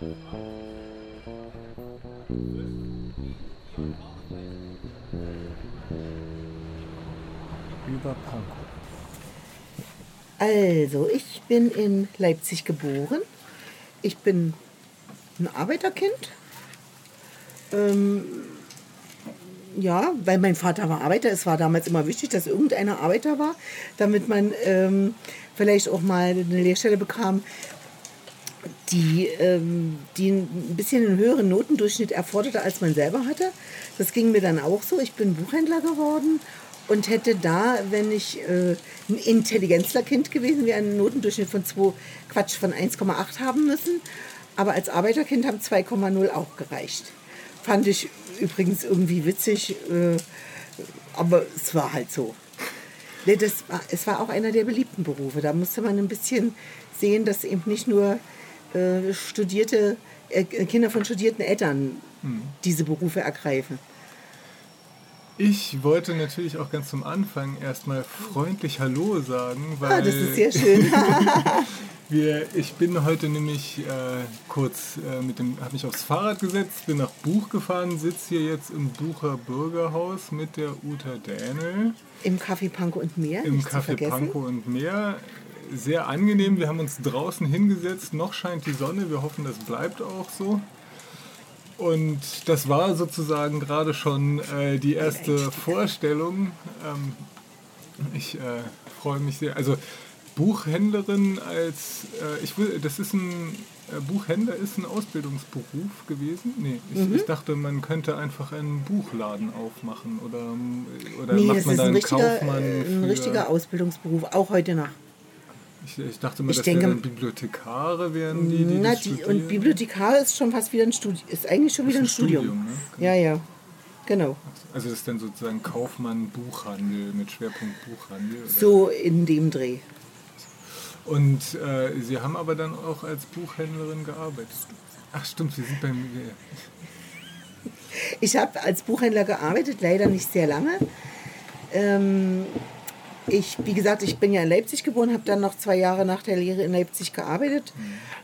Über Pankow. Also, ich bin in Leipzig geboren. Ich bin ein Arbeiterkind. Ähm, ja, weil mein Vater war Arbeiter. Es war damals immer wichtig, dass irgendeiner Arbeiter war, damit man ähm, vielleicht auch mal eine Lehrstelle bekam, die, ähm, die ein bisschen einen höheren Notendurchschnitt erforderte, als man selber hatte. Das ging mir dann auch so. Ich bin Buchhändler geworden und hätte da, wenn ich äh, ein Intelligenzlerkind gewesen wäre, einen Notendurchschnitt von 2, Quatsch, von 1,8 haben müssen. Aber als Arbeiterkind haben 2,0 auch gereicht. Fand ich übrigens irgendwie witzig, äh, aber es war halt so. Das war, es war auch einer der beliebten Berufe. Da musste man ein bisschen sehen, dass eben nicht nur äh, studierte äh, Kinder von studierten Eltern diese Berufe ergreifen. Ich wollte natürlich auch ganz zum Anfang erstmal freundlich Hallo sagen, weil Ah, das ist sehr schön. wir, ich bin heute nämlich äh, kurz äh, mit dem, habe mich aufs Fahrrad gesetzt, bin nach Buch gefahren, sitze hier jetzt im Bucher Bürgerhaus mit der Uta Dähnel Im Café Panko und Meer, im Café. Pankow und Meer. Sehr angenehm, wir haben uns draußen hingesetzt, noch scheint die Sonne, wir hoffen, das bleibt auch so. Und das war sozusagen gerade schon äh, die erste Vorstellung. Ähm, ich äh, freue mich sehr. Also Buchhändlerin als äh, ich will, das ist ein äh, Buchhändler ist ein Ausbildungsberuf gewesen. Nee, ich, Mhm. ich dachte, man könnte einfach einen Buchladen aufmachen oder, oder Nee, macht man da ein einen richtiger, Kaufmann äh, ein richtiger Ausbildungsberuf, auch heute noch. Ich, ich dachte mal, Ich das denke- Bibliothekare, wären die, die Na, die, und Bibliothekar ist schon fast wieder ein Studium, ist eigentlich schon wieder ein, Studium. ne? Ja, ja, genau. Also das ist dann sozusagen Kaufmann Buchhandel mit Schwerpunkt Buchhandel. Oder? So in dem Dreh. Und äh, Sie haben aber dann auch als Buchhändlerin gearbeitet. Ach stimmt, Sie sind bei mir. Ich habe als Buchhändler gearbeitet, leider nicht sehr lange. Ähm, ich, wie gesagt, ich bin ja in Leipzig geboren, habe dann noch zwei Jahre nach der Lehre in Leipzig gearbeitet,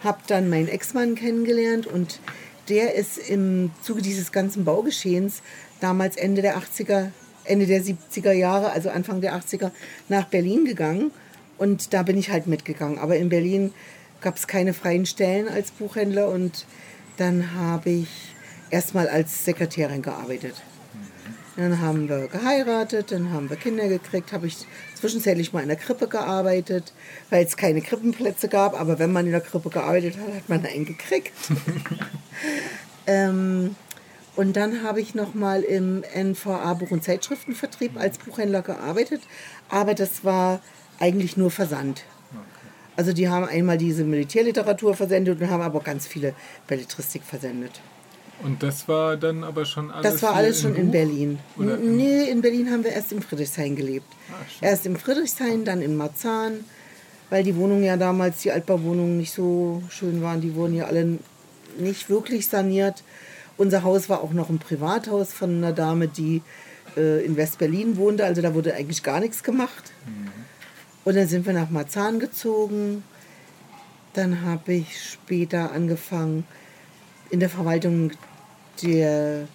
habe dann meinen Ex-Mann kennengelernt und der ist im Zuge dieses ganzen Baugeschehens damals Ende der 80er, Ende der 70er Jahre, also Anfang der 80er, nach Berlin gegangen und da bin ich halt mitgegangen. Aber in Berlin gab es keine freien Stellen als Buchhändler und dann habe ich erstmal als Sekretärin gearbeitet. Dann haben wir geheiratet, dann haben wir Kinder gekriegt, habe ich zwischenzeitlich mal in der Krippe gearbeitet, weil es keine Krippenplätze gab, aber wenn man in der Krippe gearbeitet hat, hat man einen gekriegt. ähm, und dann habe ich noch mal im NVA Buch- und Zeitschriftenvertrieb als Buchhändler gearbeitet, aber das war eigentlich nur Versand. Also die haben einmal diese Militärliteratur versendet und haben aber ganz viele Belletristik versendet. Und das war dann aber schon alles. Das war alles schon in Buch? Berlin. Oder nee, in Berlin haben wir erst im Friedrichshain gelebt. Schön. erst im Friedrichshain, dann in Marzahn, weil die Wohnungen ja damals, die Altbauwohnungen nicht so schön waren. Die wurden ja alle nicht wirklich saniert. Unser Haus war auch noch ein Privathaus von einer Dame, die äh, in West-Berlin wohnte. Also da wurde eigentlich gar nichts gemacht. Und dann sind wir nach Marzahn gezogen. Dann habe ich später angefangen in der Verwaltung der,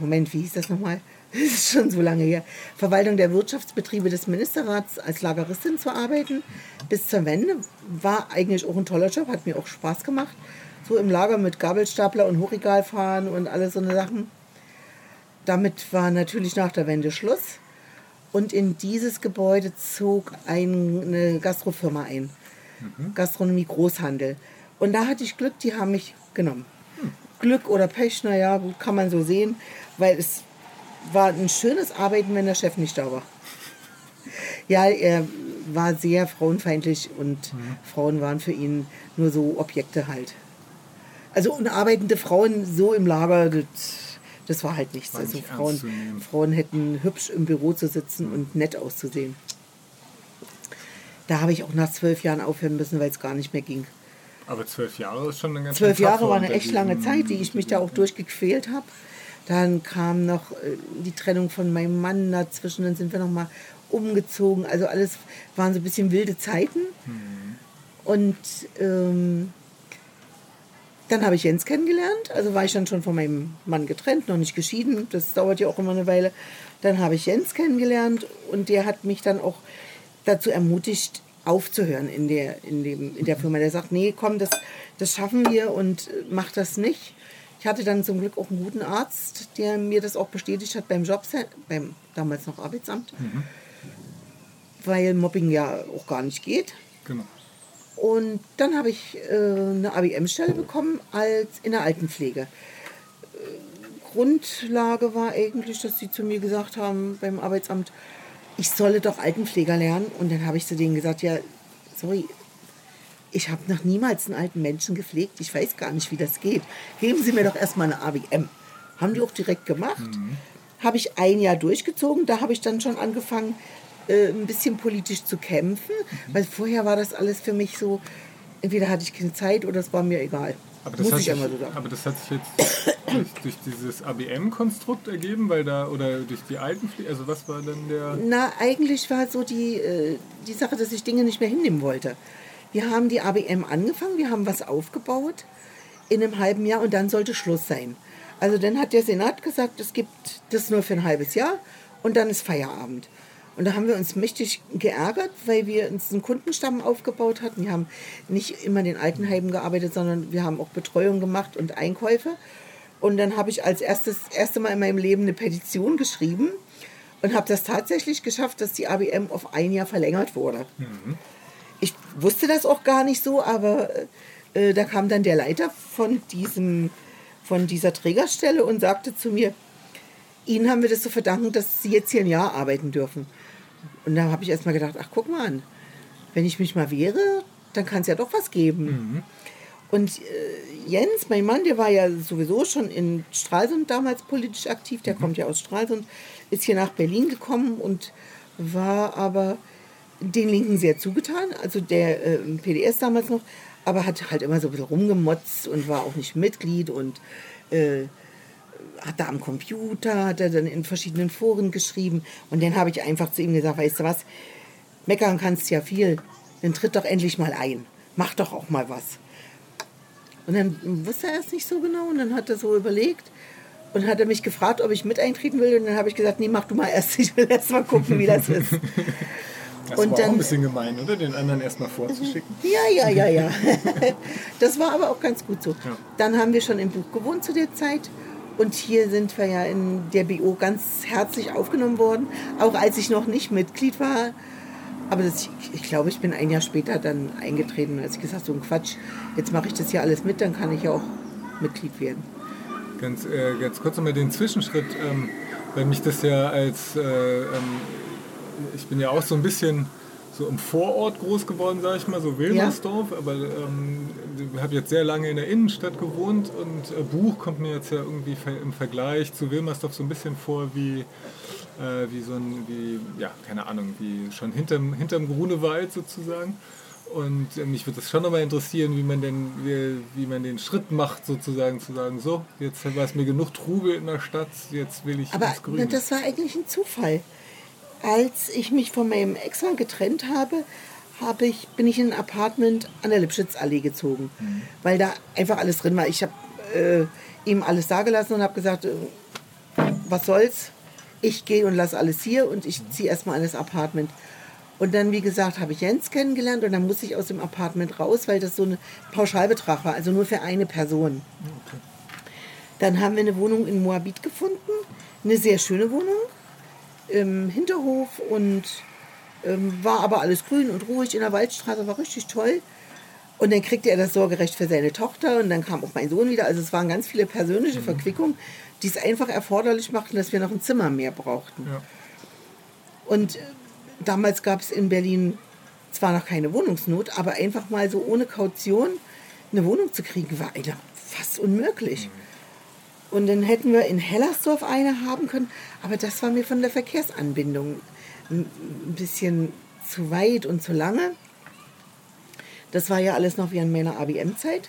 Moment, wie hieß das nochmal? Das ist schon so lange her. Verwaltung der Wirtschaftsbetriebe des Ministerrats als Lageristin zu arbeiten. Bis zur Wende war eigentlich auch ein toller Job, hat mir auch Spaß gemacht. So im Lager mit Gabelstapler und Hochregal fahren und alles so eine Sachen. Damit war natürlich nach der Wende Schluss. Und in dieses Gebäude zog eine Gastrofirma ein. Gastronomie Großhandel. Und da hatte ich Glück, die haben mich genommen. Glück oder Pech, naja, gut, kann man so sehen, weil es war ein schönes Arbeiten, wenn der Chef nicht da war. Ja, er war sehr frauenfeindlich und Frauen waren für ihn nur so Objekte halt. Also und arbeitende Frauen so im Lager, das, war halt nichts. War Also nicht Frauen. Frauen hätten hübsch im Büro zu sitzen und nett auszusehen. Da habe ich auch nach zwölf Jahren aufhören müssen, weil es gar nicht mehr ging. Aber zwölf Jahre ist schon eine ganz Zwölf Jahre war eine echt lange Zeit, die ich mich da auch durchgequält habe. Dann kam noch äh, die Trennung von meinem Mann dazwischen, dann sind wir noch mal umgezogen. Also alles waren so ein bisschen wilde Zeiten. Und ähm, Dann habe ich Jens kennengelernt, also war ich dann schon von meinem Mann getrennt, noch nicht geschieden, das dauert ja auch immer eine Weile. Dann habe ich Jens kennengelernt und der hat mich dann auch dazu ermutigt, aufzuhören in der, in dem, in der Firma. Der sagt, nee, komm, das, das schaffen wir und mach das nicht. Ich hatte dann zum Glück auch einen guten Arzt, der mir das auch bestätigt hat beim Jobcenter, beim damals noch Arbeitsamt, mhm. weil Mobbing ja auch gar nicht geht. Genau. Und dann habe ich äh, eine ABM-Stelle bekommen als in der Altenpflege. Äh, Grundlage war eigentlich, dass sie zu mir gesagt haben beim Arbeitsamt, ich solle doch Altenpfleger lernen. Und dann habe ich zu denen gesagt, ja, sorry, ich habe noch niemals einen alten Menschen gepflegt. Ich weiß gar nicht, wie das geht. Geben Sie mir doch erstmal eine ABM. Haben die auch direkt gemacht. Mhm. Habe ich ein Jahr durchgezogen. Da habe ich dann schon angefangen, äh, ein bisschen politisch zu kämpfen, mhm. weil vorher war das alles für mich so, entweder hatte ich keine Zeit oder es war mir egal. Aber das, Muss ich sich, so sagen. aber das hat sich jetzt durch, durch dieses ABM-Konstrukt ergeben, weil da oder durch die alten, also was war dann der? Na, eigentlich war so die, äh, die Sache, dass ich Dinge nicht mehr hinnehmen wollte. Wir haben die ABM angefangen, wir haben was aufgebaut in einem halben Jahr und dann sollte Schluss sein. Also dann hat der Senat gesagt, es gibt das nur für ein halbes Jahr und dann ist Feierabend. Und da haben wir uns mächtig geärgert, weil wir uns einen Kundenstamm aufgebaut hatten. Wir haben nicht immer in den Altenheimen gearbeitet, sondern wir haben auch Betreuung gemacht und Einkäufe. Und dann habe ich als erstes erste Mal in meinem Leben eine Petition geschrieben und habe das tatsächlich geschafft, dass die ABM auf ein Jahr verlängert wurde. Mhm. Ich wusste das auch gar nicht so, aber äh, da kam dann der Leiter von, diesem, von dieser Trägerstelle und sagte zu mir, Ihnen haben wir das zu verdanken, dass Sie jetzt hier ein Jahr arbeiten dürfen. Und da habe ich erst mal gedacht, ach guck mal an, wenn ich mich mal wehre, dann kann es ja doch was geben. Mhm. Und äh, Jens, mein Mann, der war ja sowieso schon in Stralsund damals politisch aktiv, der mhm. kommt ja aus Stralsund, ist hier nach Berlin gekommen und war aber den Linken sehr zugetan, also der äh, PDS damals noch, aber hat halt immer so ein bisschen rumgemotzt und war auch nicht Mitglied und äh, hat da am Computer, hat er dann in verschiedenen Foren geschrieben. Und dann habe ich einfach zu ihm gesagt, weißt du was, meckern kannst ja viel, dann tritt doch endlich mal ein. Mach doch auch mal was. Und dann wusste er es nicht so genau und dann hat er so überlegt und hat er mich gefragt, ob ich mit eintreten will. Und dann habe ich gesagt, nee, mach du mal erst, ich will erst mal gucken, wie das ist. Das und war dann, auch ein bisschen gemein, oder? Den anderen erstmal vorzuschicken. Ja, ja, ja, ja. Das war aber auch ganz gut so. Ja. Dann haben wir schon im Buch gewohnt zu der Zeit. Und hier sind wir ja in der BO ganz herzlich aufgenommen worden, auch als ich noch nicht Mitglied war. Aber das, ich glaube, ich bin ein Jahr später dann eingetreten, als ich gesagt habe, so ein Quatsch, jetzt mache ich das hier alles mit, dann kann ich ja auch Mitglied werden. Ganz, äh, ganz kurz nochmal den Zwischenschritt, ähm, weil mich das ja als, äh, ähm, ich bin ja auch so ein bisschen so im Vorort groß geworden, sage ich mal, so Wilmersdorf. Ja. Aber ähm, ich habe jetzt sehr lange in der Innenstadt gewohnt und äh, Buch kommt mir jetzt ja irgendwie im Vergleich zu Wilmersdorf so ein bisschen vor wie, äh, wie so ein, wie, ja, keine Ahnung, wie schon hinterm, hinterm Grunewald sozusagen. Und äh, mich würde es schon nochmal interessieren, wie man denn, wie, wie, man den Schritt macht, sozusagen zu sagen, so, jetzt war es mir genug Trubel in der Stadt, jetzt will ich Aber ins Grün. das war eigentlich ein Zufall. Als ich mich von meinem Ex-Mann getrennt habe, habe ich, bin ich in ein Apartment an der Lipschitzallee gezogen, mhm. weil da einfach alles drin war. Ich habe äh, ihm alles dagelassen und habe gesagt, äh, was soll's, ich gehe und lasse alles hier und ich ziehe erstmal an das Apartment. Und dann, wie gesagt, habe ich Jens kennengelernt und dann musste ich aus dem Apartment raus, weil das so ein Pauschalbetrag war, also nur für eine Person. Okay. Dann haben wir eine Wohnung in Moabit gefunden, eine sehr schöne Wohnung im Hinterhof und ähm, war aber alles grün und ruhig in der Waldstraße, war richtig toll. Und dann kriegte er das Sorgerecht für seine Tochter und dann kam auch mein Sohn wieder. Also es waren ganz viele persönliche mhm. Verquickungen, die es einfach erforderlich machten, dass wir noch ein Zimmer mehr brauchten. Ja. Und äh, damals gab es in Berlin zwar noch keine Wohnungsnot, aber einfach mal so ohne Kaution eine Wohnung zu kriegen, war fast unmöglich. Mhm. Und dann hätten wir in Hellersdorf eine haben können, aber das war mir von der Verkehrsanbindung ein bisschen zu weit und zu lange. Das war ja alles noch während meiner ABM-Zeit.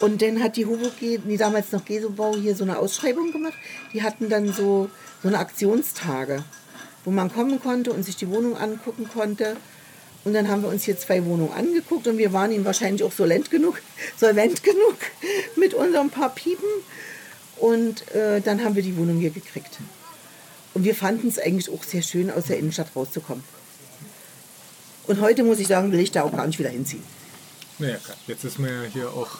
Und dann hat die Hobo, die damals noch Gesobau, hier so eine Ausschreibung gemacht. Die hatten dann so, so eine Aktionstage, wo man kommen konnte und sich die Wohnung angucken konnte. Und dann haben wir uns hier zwei Wohnungen angeguckt und wir waren ihnen wahrscheinlich auch solvent genug, solvent genug mit unseren paar Piepen. Und äh, dann haben wir die Wohnung hier gekriegt. Und wir fanden es eigentlich auch sehr schön, aus der Innenstadt rauszukommen. Und heute muss ich sagen, will ich da auch gar nicht wieder hinziehen. Naja, klar. Jetzt ist man ja hier auch,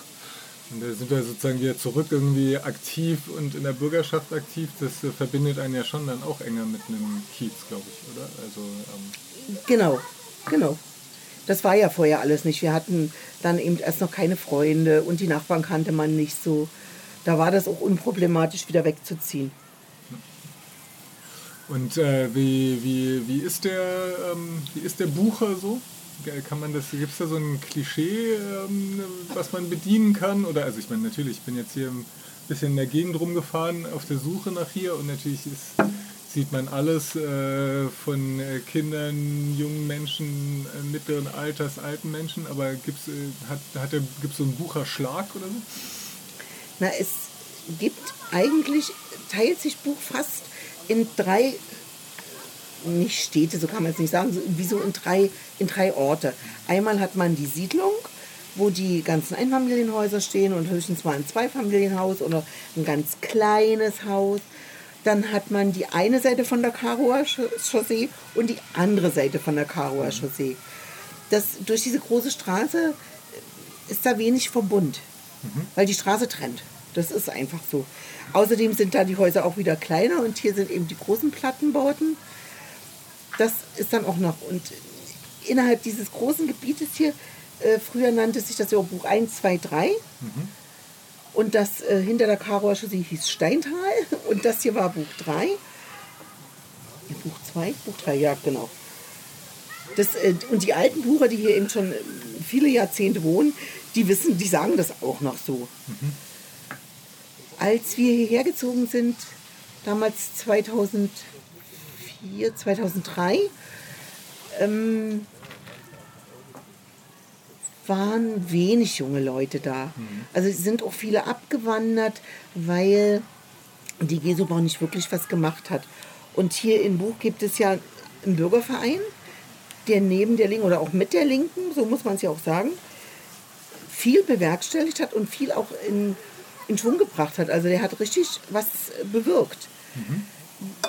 und da sind wir sozusagen wieder zurück irgendwie aktiv und in der Bürgerschaft aktiv. Das äh, verbindet einen ja schon dann auch enger mit einem Kiez, glaube ich, oder? Also, ähm, Genau, genau. Das war ja vorher alles nicht. Wir hatten dann eben erst noch keine Freunde und die Nachbarn kannte man nicht so. Da war das auch unproblematisch, wieder wegzuziehen. Und äh, wie, wie, wie, ist der, ähm, wie ist der Bucher so? Kann man das, gibt es da so ein Klischee, ähm, was man bedienen kann? Oder, also ich meine, natürlich, ich bin jetzt hier ein bisschen in der Gegend rumgefahren auf der Suche nach hier und natürlich ist, sieht man alles äh, von äh, Kindern, jungen Menschen, äh, mittleren Alters, alten Menschen, aber gibt's, äh, hat, hat so einen Bucherschlag oder so? Na, es gibt eigentlich, teilt sich Buch fast in drei, nicht Städte, so kann man es nicht sagen, so, wie so in drei, in drei Orte. Einmal hat man die Siedlung, wo die ganzen Einfamilienhäuser stehen und höchstens mal ein Zweifamilienhaus oder ein ganz kleines Haus. Dann hat man die eine Seite von der Karower Chaussee und die andere Seite von der Karower Chaussee. Das, durch diese große Straße ist da wenig Verbund, weil die Straße trennt. Das ist einfach so. Außerdem sind da die Häuser auch wieder kleiner und hier sind eben die großen Plattenbauten. Das ist dann auch noch. Und innerhalb dieses großen Gebietes hier, äh, früher nannte sich das ja auch Buch 1, 2, 3. Und das äh, hinter der Karower Chaussee hieß Steintal. Und das hier war Buch 3. Ja, Buch 2? Buch 3, ja, genau. Das, äh, und die alten Bucher, die hier eben schon äh, viele Jahrzehnte wohnen, die wissen, die sagen das auch noch so. Als wir hierher gezogen sind, damals 2004, 2003, ähm, waren wenig junge Leute da. Also es sind auch viele abgewandert, weil die Gesobau nicht wirklich was gemacht hat. Und hier in Buch gibt es ja einen Bürgerverein, der neben der Linken oder auch mit der Linken, so muss man es ja auch sagen, viel bewerkstelligt hat und viel auch in, in Schwung gebracht hat. Also der hat richtig was bewirkt.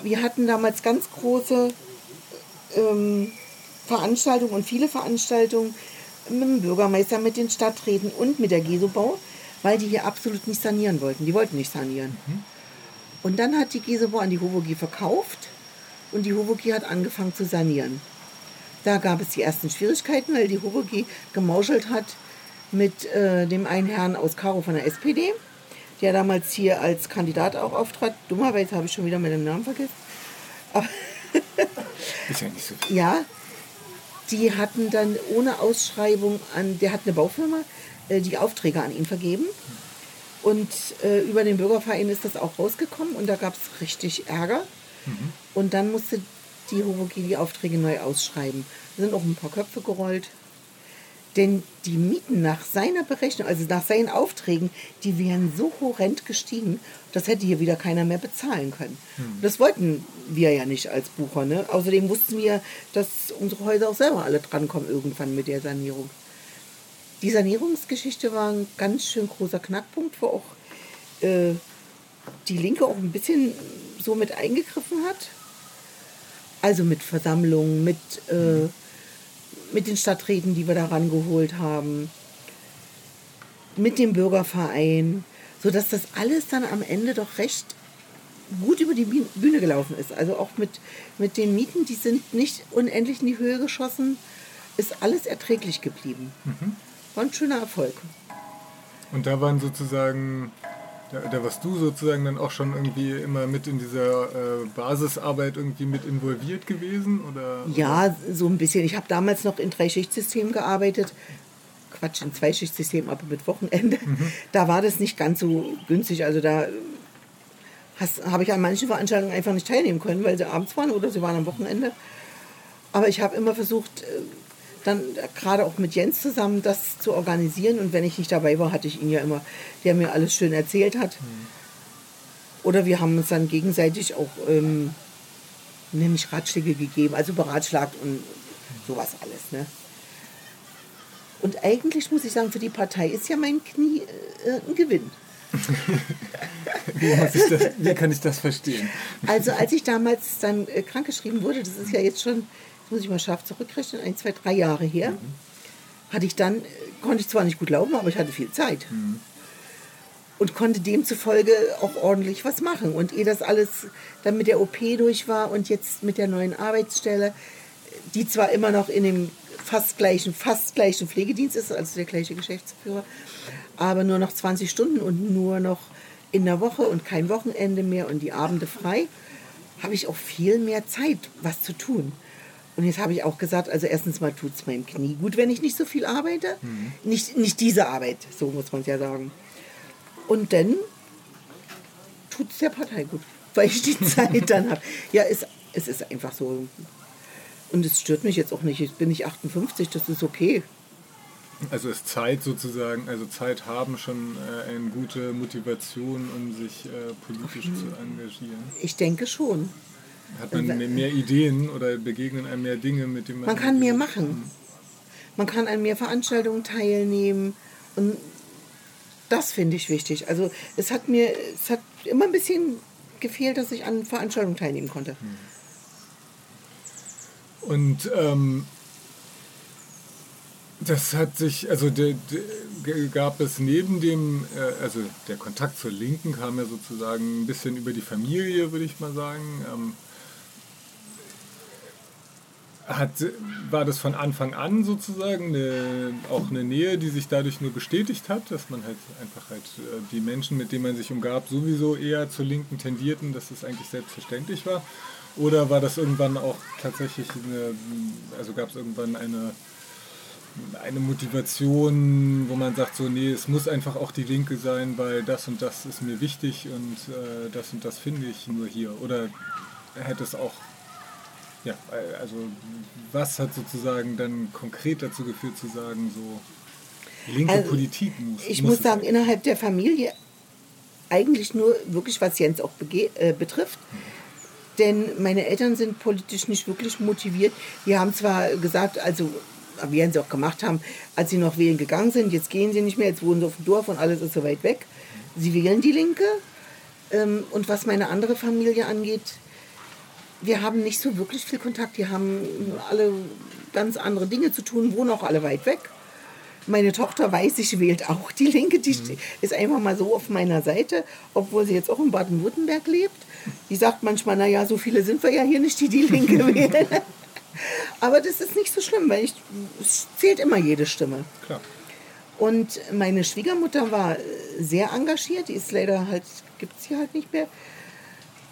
Wir hatten damals ganz große ähm, Veranstaltungen und viele Veranstaltungen mit dem Bürgermeister, mit den Stadträten und mit der Gesobau, weil die hier absolut nicht sanieren wollten. Die wollten nicht sanieren. Und dann hat die Gesobau an die Hovogie verkauft und die Hovogie hat angefangen zu sanieren. Da gab es die ersten Schwierigkeiten, weil die Hovogie gemauschelt hat mit äh, dem einen Herrn aus Karo von der SPD, der damals hier als Kandidat auch auftrat. Dummerweise habe ich schon wieder meinen Namen vergessen. Aber Ist ja nicht so ja, die hatten dann ohne Ausschreibung an, der hat eine Baufirma, äh, die Aufträge an ihn vergeben. Und äh, über den Bürgerverein ist das auch rausgekommen und da gab es richtig Ärger. Und dann musste die Hovogie die Aufträge neu ausschreiben. Da sind auch ein paar Köpfe gerollt. Denn die Mieten nach seiner Berechnung, also nach seinen Aufträgen, die wären so horrend gestiegen, das hätte hier wieder keiner mehr bezahlen können. Das wollten wir ja nicht als Bucher. Ne? Außerdem wussten wir, dass unsere Häuser auch selber alle drankommen irgendwann mit der Sanierung. Die Sanierungsgeschichte war ein ganz schön großer Knackpunkt, wo auch äh, die Linke auch ein bisschen so mit eingegriffen hat. Also mit Versammlungen, mit, äh, mit den Stadträten, die wir da rangeholt haben, mit dem Bürgerverein, sodass das alles dann am Ende doch recht gut über die Bühne- gelaufen ist. Also auch mit, mit den Mieten, die sind nicht unendlich in die Höhe geschossen, ist alles erträglich geblieben. War ein schöner Erfolg. Und da waren sozusagen, da, da warst du sozusagen dann auch schon irgendwie immer mit in dieser äh, Basisarbeit irgendwie mit involviert gewesen? Oder, Ja, so ein bisschen. Ich habe damals noch in Dreischichtsystem gearbeitet. Quatsch, in Zweischichtsystem, aber mit Wochenende. Da war das nicht ganz so günstig. Also da habe ich an manchen Veranstaltungen einfach nicht teilnehmen können, weil sie abends waren oder sie waren am Wochenende. Aber ich habe immer versucht, äh, dann gerade auch mit Jens zusammen das zu organisieren. Und wenn ich nicht dabei war, hatte ich ihn ja immer, der mir alles schön erzählt hat. Oder wir haben uns dann gegenseitig auch ähm, nämlich Ratschläge gegeben, also beratschlagt und sowas alles. Ne? Und eigentlich muss ich sagen, für die Partei ist ja mein Knie äh, ein Gewinn. wie, das, wie, kann ich das verstehen? Also als ich damals dann äh, krankgeschrieben wurde, das ist ja jetzt schon, muss ich mal scharf zurückrechnen, ein, zwei, drei Jahre her, mhm. hatte ich dann, konnte ich zwar nicht gut laufen, aber ich hatte viel Zeit. Mhm. Und konnte demzufolge auch ordentlich was machen. Und ehe das alles dann mit der OP durch war und jetzt mit der neuen Arbeitsstelle, die zwar immer noch in dem fast gleichen, fast gleichen Pflegedienst ist, also der gleiche Geschäftsführer, aber nur noch 20 Stunden und nur noch in der Woche und kein Wochenende mehr und die Abende frei, habe ich auch viel mehr Zeit, was zu tun. Und jetzt habe ich auch gesagt, also erstens mal tut es meinem Knie gut, wenn ich nicht so viel arbeite. Mhm. Nicht, nicht diese Arbeit, so muss man es ja sagen. Und dann tut es der Partei gut, weil ich die Zeit dann habe. Ja, es, es ist einfach so. Und es stört mich jetzt auch nicht. Jetzt bin ich 58, das ist okay. Also ist Zeit sozusagen, also Zeit haben schon äh, eine gute Motivation, um sich äh, politisch zu engagieren? Ich denke schon. Hat man mehr Ideen oder begegnen einem mehr Dinge, mit denen man... Man kann mehr machen. Man kann an mehr Veranstaltungen teilnehmen und das finde ich wichtig. Also es hat mir, es hat immer ein bisschen gefehlt, dass ich an Veranstaltungen teilnehmen konnte. Und ähm, das hat sich, also de, de, gab es neben dem, äh, also der Kontakt zur Linken kam ja sozusagen ein bisschen über die Familie, würde ich mal sagen. Ähm, hat, war das von Anfang an sozusagen eine, auch eine Nähe, die sich dadurch nur bestätigt hat, dass man halt einfach halt äh, die Menschen, mit denen man sich umgab, sowieso eher zur Linken tendierten, dass das eigentlich selbstverständlich war? Oder war das irgendwann auch tatsächlich eine, also gab es irgendwann eine eine Motivation, wo man sagt, so, nee, es muss einfach auch die Linke sein, weil das und das ist mir wichtig und äh, das und das finde ich nur hier? Oder hätte es auch, ja, also was hat sozusagen dann konkret dazu geführt zu sagen, so, linke also, Politik muss. Ich muss, muss sagen, sein. innerhalb der Familie eigentlich nur wirklich, was Jens auch äh, betrifft. Mhm. Denn meine Eltern sind politisch nicht wirklich motiviert. Die haben zwar gesagt, also wie sie auch gemacht haben, als sie noch wählen gegangen sind. Jetzt gehen sie nicht mehr, jetzt wohnen sie auf dem Dorf und alles ist so weit weg. Sie wählen die Linke. Ähm, und was meine andere Familie angeht, wir haben nicht so wirklich viel Kontakt. Die haben alle ganz andere Dinge zu tun, wohnen auch alle weit weg. Meine Tochter weiß, ich wählt auch die Linke. Die mhm. ist einfach mal so auf meiner Seite, obwohl sie jetzt auch in Baden-Württemberg lebt. Die sagt manchmal, naja, so viele sind wir ja hier nicht, die die Linke wählen. Aber das ist nicht so schlimm, weil ich, es zählt immer jede Stimme. Klar. Und meine Schwiegermutter war sehr engagiert, die ist leider halt, gibt es hier halt nicht mehr.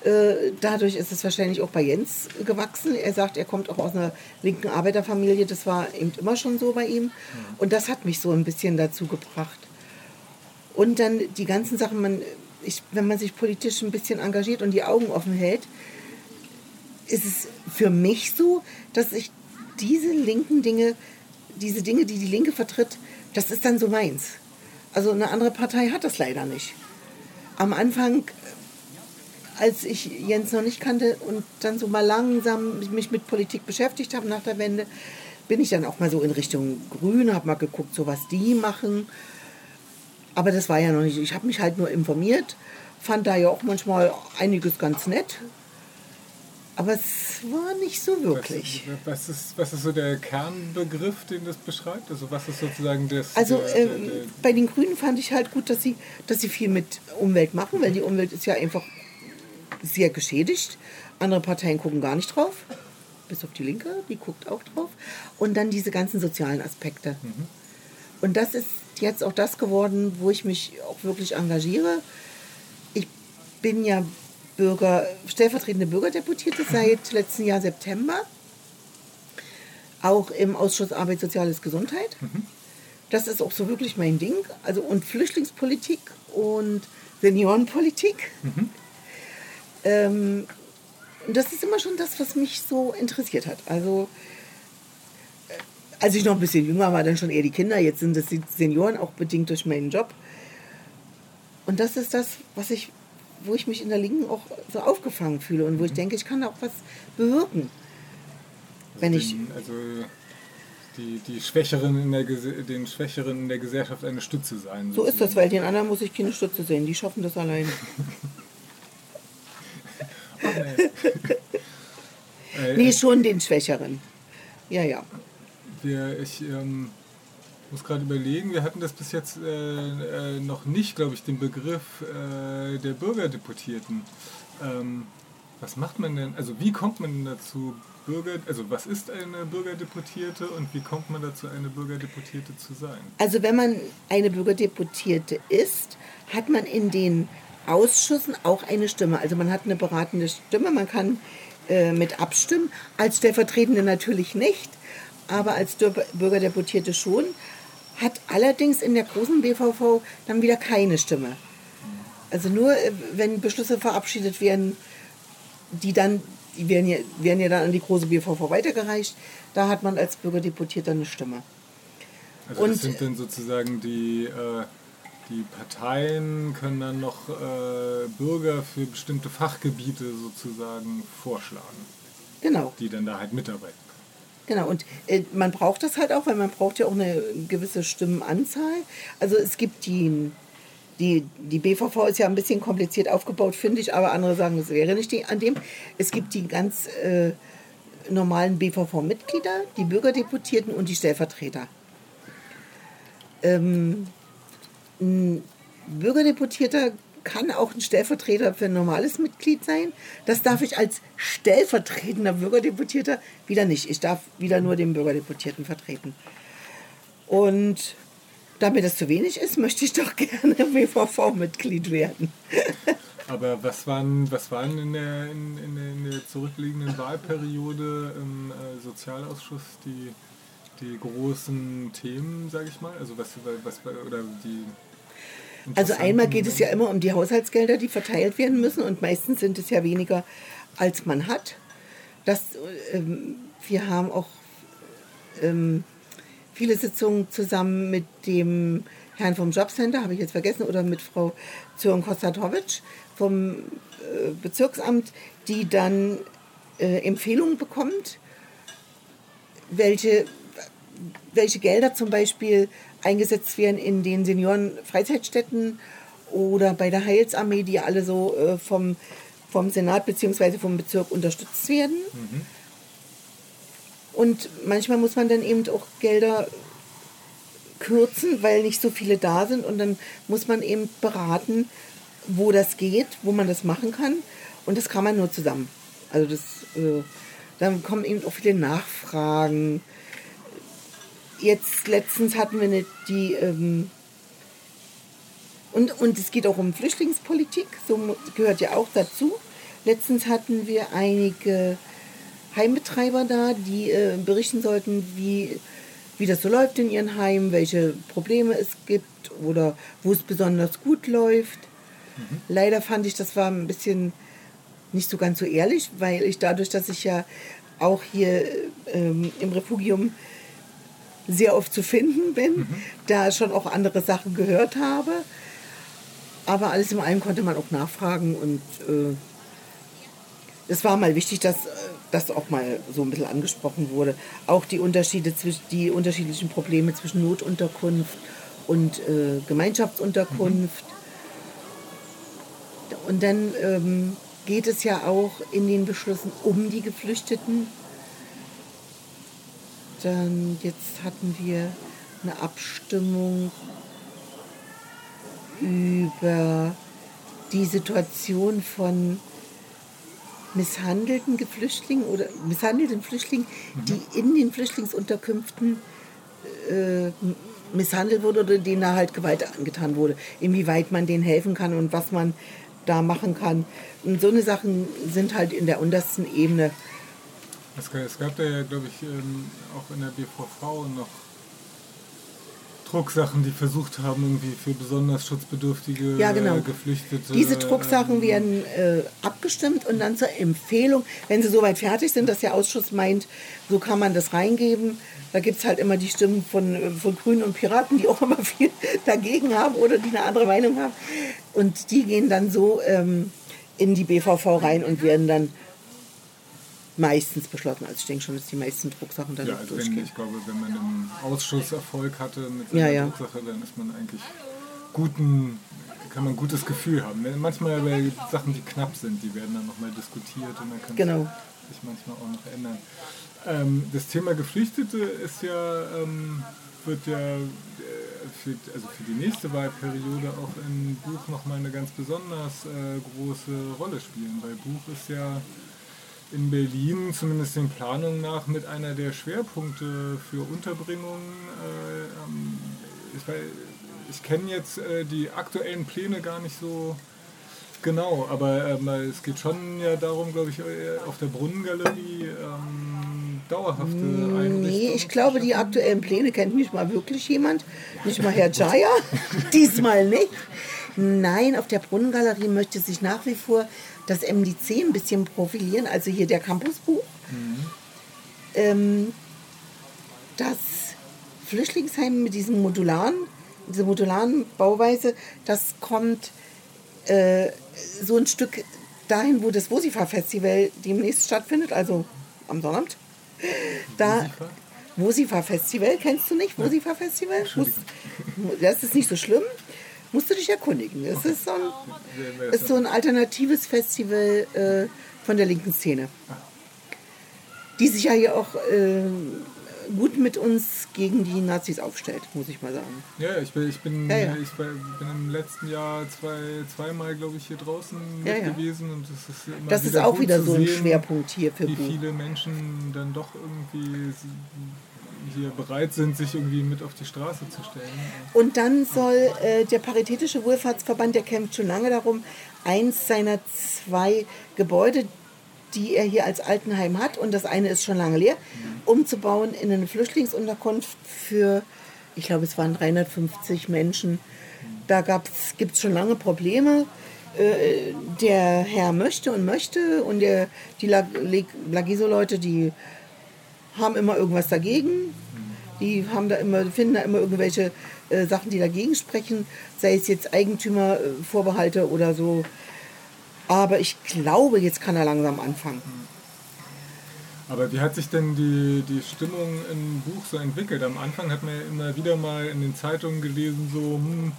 Äh, dadurch ist es wahrscheinlich auch bei Jens gewachsen. Er sagt, er kommt auch aus einer linken Arbeiterfamilie. Das war eben immer schon so bei ihm. Und das hat mich so ein bisschen dazu gebracht. Und dann die ganzen Sachen, man, ich, wenn man sich politisch ein bisschen engagiert und die Augen offen hält, ist es für mich so, dass ich diese linken Dinge, diese Dinge, die die Linke vertritt, das ist dann so meins. Also eine andere Partei hat das leider nicht. Am Anfang, als ich Jens noch nicht kannte und dann so mal langsam mich mit Politik beschäftigt habe nach der Wende, bin ich dann auch mal so in Richtung Grün, habe mal geguckt, so was die machen. Aber das war ja noch nicht. Ich habe mich halt nur informiert, fand da ja auch manchmal einiges ganz nett, aber es war nicht so wirklich. Was, was, ist, was ist so der Kernbegriff, den das beschreibt? Also was ist sozusagen das... Also der, der, ähm, der bei den Grünen fand ich halt gut, dass sie, dass sie viel mit Umwelt machen, weil die Umwelt ist ja einfach sehr geschädigt. Andere Parteien gucken gar nicht drauf. Bis auf die Linke, die guckt auch drauf. Und dann diese ganzen sozialen Aspekte. Mhm. Und das ist jetzt auch das geworden, wo ich mich auch wirklich engagiere. Ich bin ja Bürger, stellvertretende Bürgerdeputierte seit letztem Jahr September. Auch im Ausschuss Arbeit, Soziales, Gesundheit. Mhm. Das ist auch so wirklich mein Ding. Also und Flüchtlingspolitik und Seniorenpolitik. Mhm. Ähm, das ist immer schon das, was mich so interessiert hat. Also äh, als ich noch ein bisschen jünger war, dann schon eher die Kinder. Jetzt sind es die Senioren, auch bedingt durch meinen Job. Und das ist das, was ich wo ich mich in der Linken auch so aufgefangen fühle und wo ich mhm. denke, ich kann auch was bewirken. Also wenn ich. also die, die Schwächeren in der, den Schwächeren in der Gesellschaft eine Stütze sein. So ist das, weil den anderen muss ich keine Stütze sehen. Die schaffen das alleine. Äh, Nee, schon den Schwächeren. Ja, ja. Wir, ich ähm, muss gerade überlegen, wir hatten das bis jetzt äh, äh, noch nicht, glaube ich, den Begriff äh, der Bürgerdeputierten. Ähm, was macht man denn, also wie kommt man denn dazu, Bürger, also was ist eine Bürgerdeputierte und wie kommt man dazu, eine Bürgerdeputierte zu sein? Also wenn man eine Bürgerdeputierte ist, hat man in den Ausschüssen auch eine Stimme. Also man hat eine beratende Stimme, man kann äh, mit abstimmen. Als Stellvertretende natürlich nicht, aber als Bürgerdeputierte schon. Hat allerdings in der großen BVV dann wieder keine Stimme. Also nur, äh, wenn Beschlüsse verabschiedet werden, die dann, die werden ja, werden ja dann an die große BVV weitergereicht, da hat man als Bürgerdeputierter eine Stimme. Also Und- das sind dann sozusagen die, äh, die Parteien können dann noch äh, Bürger für bestimmte Fachgebiete sozusagen vorschlagen, Genau. die dann da halt mitarbeiten. Genau, und äh, man braucht das halt auch, weil man braucht ja auch eine gewisse Stimmenanzahl. Also es gibt die, die, die BVV ist ja ein bisschen kompliziert aufgebaut, finde ich, aber andere sagen, es wäre nicht die, an dem. Es gibt die ganz äh, normalen BVV-Mitglieder, die Bürgerdeputierten und die Stellvertreter. Ähm, ein Bürgerdeputierter kann auch ein Stellvertreter für ein normales Mitglied sein. Das darf ich als stellvertretender Bürgerdeputierter wieder nicht. Ich darf wieder nur den Bürgerdeputierten vertreten. Und da mir das zu wenig ist, möchte ich doch gerne BVV-Mitglied werden. Aber was waren, was waren in, der, in, in der zurückliegenden Wahlperiode im äh, Sozialausschuss die, die großen Themen, sage ich mal? Also was, was oder die Also einmal geht es ja immer um die Haushaltsgelder, die verteilt werden müssen und meistens sind es ja weniger, als man hat. Das, ähm, wir haben auch ähm, viele Sitzungen zusammen mit dem Herrn vom Jobcenter, habe ich jetzt vergessen, oder mit Frau Zürn Kostatovic vom äh, Bezirksamt, die dann äh, Empfehlungen bekommt, welche, welche Gelder zum Beispiel eingesetzt werden in den Senioren-Freizeitstätten oder bei der Heilsarmee, die alle so äh, vom, vom Senat bzw. vom Bezirk unterstützt werden. Und manchmal muss man dann eben auch Gelder kürzen, weil nicht so viele da sind und dann muss man eben beraten, wo das geht, wo man das machen kann und das kann man nur zusammen. Also das, äh, dann kommen eben auch viele Nachfragen. Jetzt letztens hatten wir eine, die ähm, und, und es geht auch um Flüchtlingspolitik, so gehört ja auch dazu. Letztens hatten wir einige Heimbetreiber da, die äh, berichten sollten, wie, wie das so läuft in ihren Heimen, welche Probleme es gibt oder wo es besonders gut läuft. Leider fand ich, das war ein bisschen nicht so ganz so ehrlich, weil ich dadurch, dass ich ja auch hier ähm, im Refugium sehr oft zu finden bin, da schon auch andere Sachen gehört habe. Aber alles in allem konnte man auch nachfragen und äh, es war mal wichtig, dass äh, das auch mal so ein bisschen angesprochen wurde. Auch die Unterschiede zwischen die unterschiedlichen Probleme zwischen Notunterkunft und äh, Gemeinschaftsunterkunft. Und dann ähm, geht es ja auch in den Beschlüssen um die Geflüchteten. Dann jetzt hatten wir eine Abstimmung über die Situation von misshandelten Geflüchtlingen oder misshandelten Flüchtlingen, die in den Flüchtlingsunterkünften äh, misshandelt wurde oder denen da halt Gewalt angetan wurde. Inwieweit man denen helfen kann und was man da machen kann. Und so eine Sachen sind halt in der untersten Ebene. Es gab, es gab da ja, glaube ich, ähm, auch in der BVV noch Drucksachen, die versucht haben, irgendwie für besonders schutzbedürftige Ja, genau. äh, Geflüchtete. Diese Drucksachen ähm, werden äh, abgestimmt und dann zur Empfehlung, wenn sie soweit fertig sind, dass der Ausschuss meint, so kann man das reingeben. Da gibt es halt immer die Stimmen von, äh, von Grünen und Piraten, die auch immer viel dagegen haben oder die eine andere Meinung haben. Und die gehen dann so ähm, in die BVV rein und werden dann meistens beschlossen. Also ich denke schon, dass die meisten Drucksachen dann Ja, also wenn, durchgehen. ich glaube, wenn man im Ausschuss Erfolg hatte mit seiner Ja, ja. Drucksache, dann ist man eigentlich guten, kann man ein gutes Gefühl haben. Manchmal bei Sachen, die knapp sind, die werden dann nochmal diskutiert und dann kann Genau. sich manchmal auch noch ändern. Ähm, das Thema Geflüchtete ist ja, ähm, wird ja äh, für, also für die nächste Wahlperiode auch im Buch nochmal eine ganz besonders äh, große Rolle spielen, weil Buch ist ja in Berlin, zumindest den Planungen nach, mit einer der Schwerpunkte für Unterbringung. Äh, ich ich kenne jetzt äh, die aktuellen Pläne gar nicht so genau, aber ähm, es geht schon ja darum, glaube ich, äh, auf der Brunnengalerie ähm, dauerhafte Einrichtungen. Nee, ich glaube, die aktuellen Pläne kennt nicht mal wirklich jemand. Nicht mal Herr Jaya. Diesmal nicht. Nein, auf der Brunnengalerie möchte sich nach wie vor das MDC ein bisschen profilieren, also hier der Campusbuch. Ähm, das Flüchtlingsheim mit diesem modularen, diese modularen Bauweise, das kommt äh, so ein Stück dahin, wo das Wosifa-Festival demnächst stattfindet, also am Sonnabend. Da, Wosifa-Festival, kennst du nicht? Wosifa-Festival? Das ist nicht so schlimm. Musst du dich erkundigen. Es ist so ein, ist so ein alternatives Festival äh, von der linken Szene. Die sich ja hier auch äh, gut mit uns gegen die Nazis aufstellt, muss ich mal sagen. Ja, ich bin, ich bin, Ja, ja. Ich bin im letzten Jahr zwei, zweimal, glaube ich, hier draußen Ja, gewesen und es ist immer Das ist wieder auch gut wieder so ein sehen, Schwerpunkt hier für wie viele Menschen dann doch irgendwie hier bereit sind, sich irgendwie mit auf die Straße zu stellen. Und dann soll äh, der Paritätische Wohlfahrtsverband, der kämpft schon lange darum, eins seiner zwei Gebäude, die er hier als Altenheim hat, und das eine ist schon lange leer, umzubauen in eine Flüchtlingsunterkunft für, ich glaube, es waren 350 Menschen. Da gibt es schon lange Probleme. Äh, der Herr möchte und möchte und der, die Lagiso-Leute, die haben immer irgendwas dagegen. Die haben da immer, finden da immer irgendwelche äh, Sachen, die dagegen sprechen, sei es jetzt Eigentümervorbehalte oder so. Aber ich glaube, jetzt kann er langsam anfangen. Aber wie hat sich denn die, die Stimmung im Buch so entwickelt? Am Anfang hat man ja immer wieder mal in den Zeitungen gelesen, so, hm,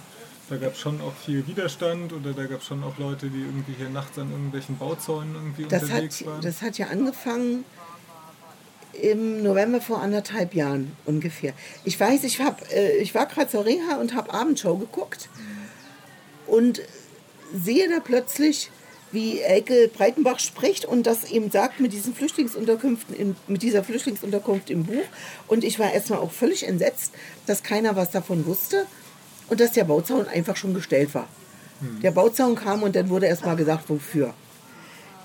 da gab es schon auch viel Widerstand oder da gab es schon auch Leute, die irgendwie hier nachts an irgendwelchen Bauzäunen irgendwie Das unterwegs hat, waren. das hat ja angefangen im November vor anderthalb Jahren ungefähr. Ich weiß, ich, hab, äh, ich war gerade zur Reha und habe Abendshow geguckt und sehe da plötzlich, wie Elke Breitenbach spricht und das eben sagt mit diesen Flüchtlingsunterkünften, in, mit dieser Flüchtlingsunterkunft im Buch. Und ich war erstmal auch völlig entsetzt, dass keiner was davon wusste und dass der Bauzaun einfach schon gestellt war. Der Bauzaun kam und dann wurde erstmal gesagt, wofür.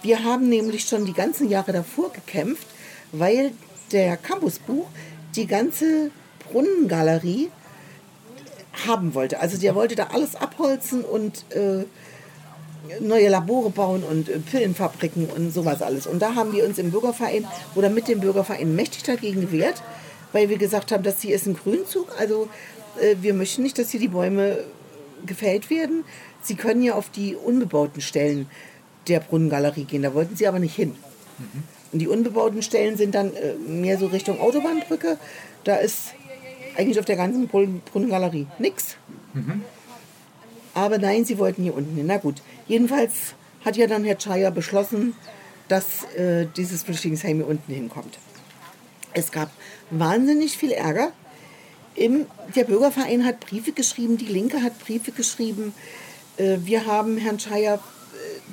Wir haben nämlich schon die ganzen Jahre davor gekämpft, weil der Campusbuch die ganze Brunnengalerie haben wollte. Also der wollte da alles abholzen und äh, neue Labore bauen und äh, Pillenfabriken und sowas alles. Und da haben wir uns im Bürgerverein oder mit dem Bürgerverein mächtig dagegen gewehrt, weil wir gesagt haben, das hier ist ein Grünzug. Also äh, wir möchten nicht, dass hier die Bäume gefällt werden. Sie können ja auf die unbebauten Stellen der Brunnengalerie gehen. Da wollten sie aber nicht hin. Und die unbebauten Stellen sind dann äh, mehr so Richtung Autobahnbrücke. Da ist eigentlich auf der ganzen Brunn- Brunnengalerie nichts. Aber nein, sie wollten hier unten hin. Na gut. Jedenfalls hat ja dann Herr Chaya beschlossen, dass äh, dieses Flüchtlingsheim hier unten hinkommt. Es gab wahnsinnig viel Ärger. Im, der Bürgerverein hat Briefe geschrieben, die Linke hat Briefe geschrieben. Äh, wir haben Herrn Scheier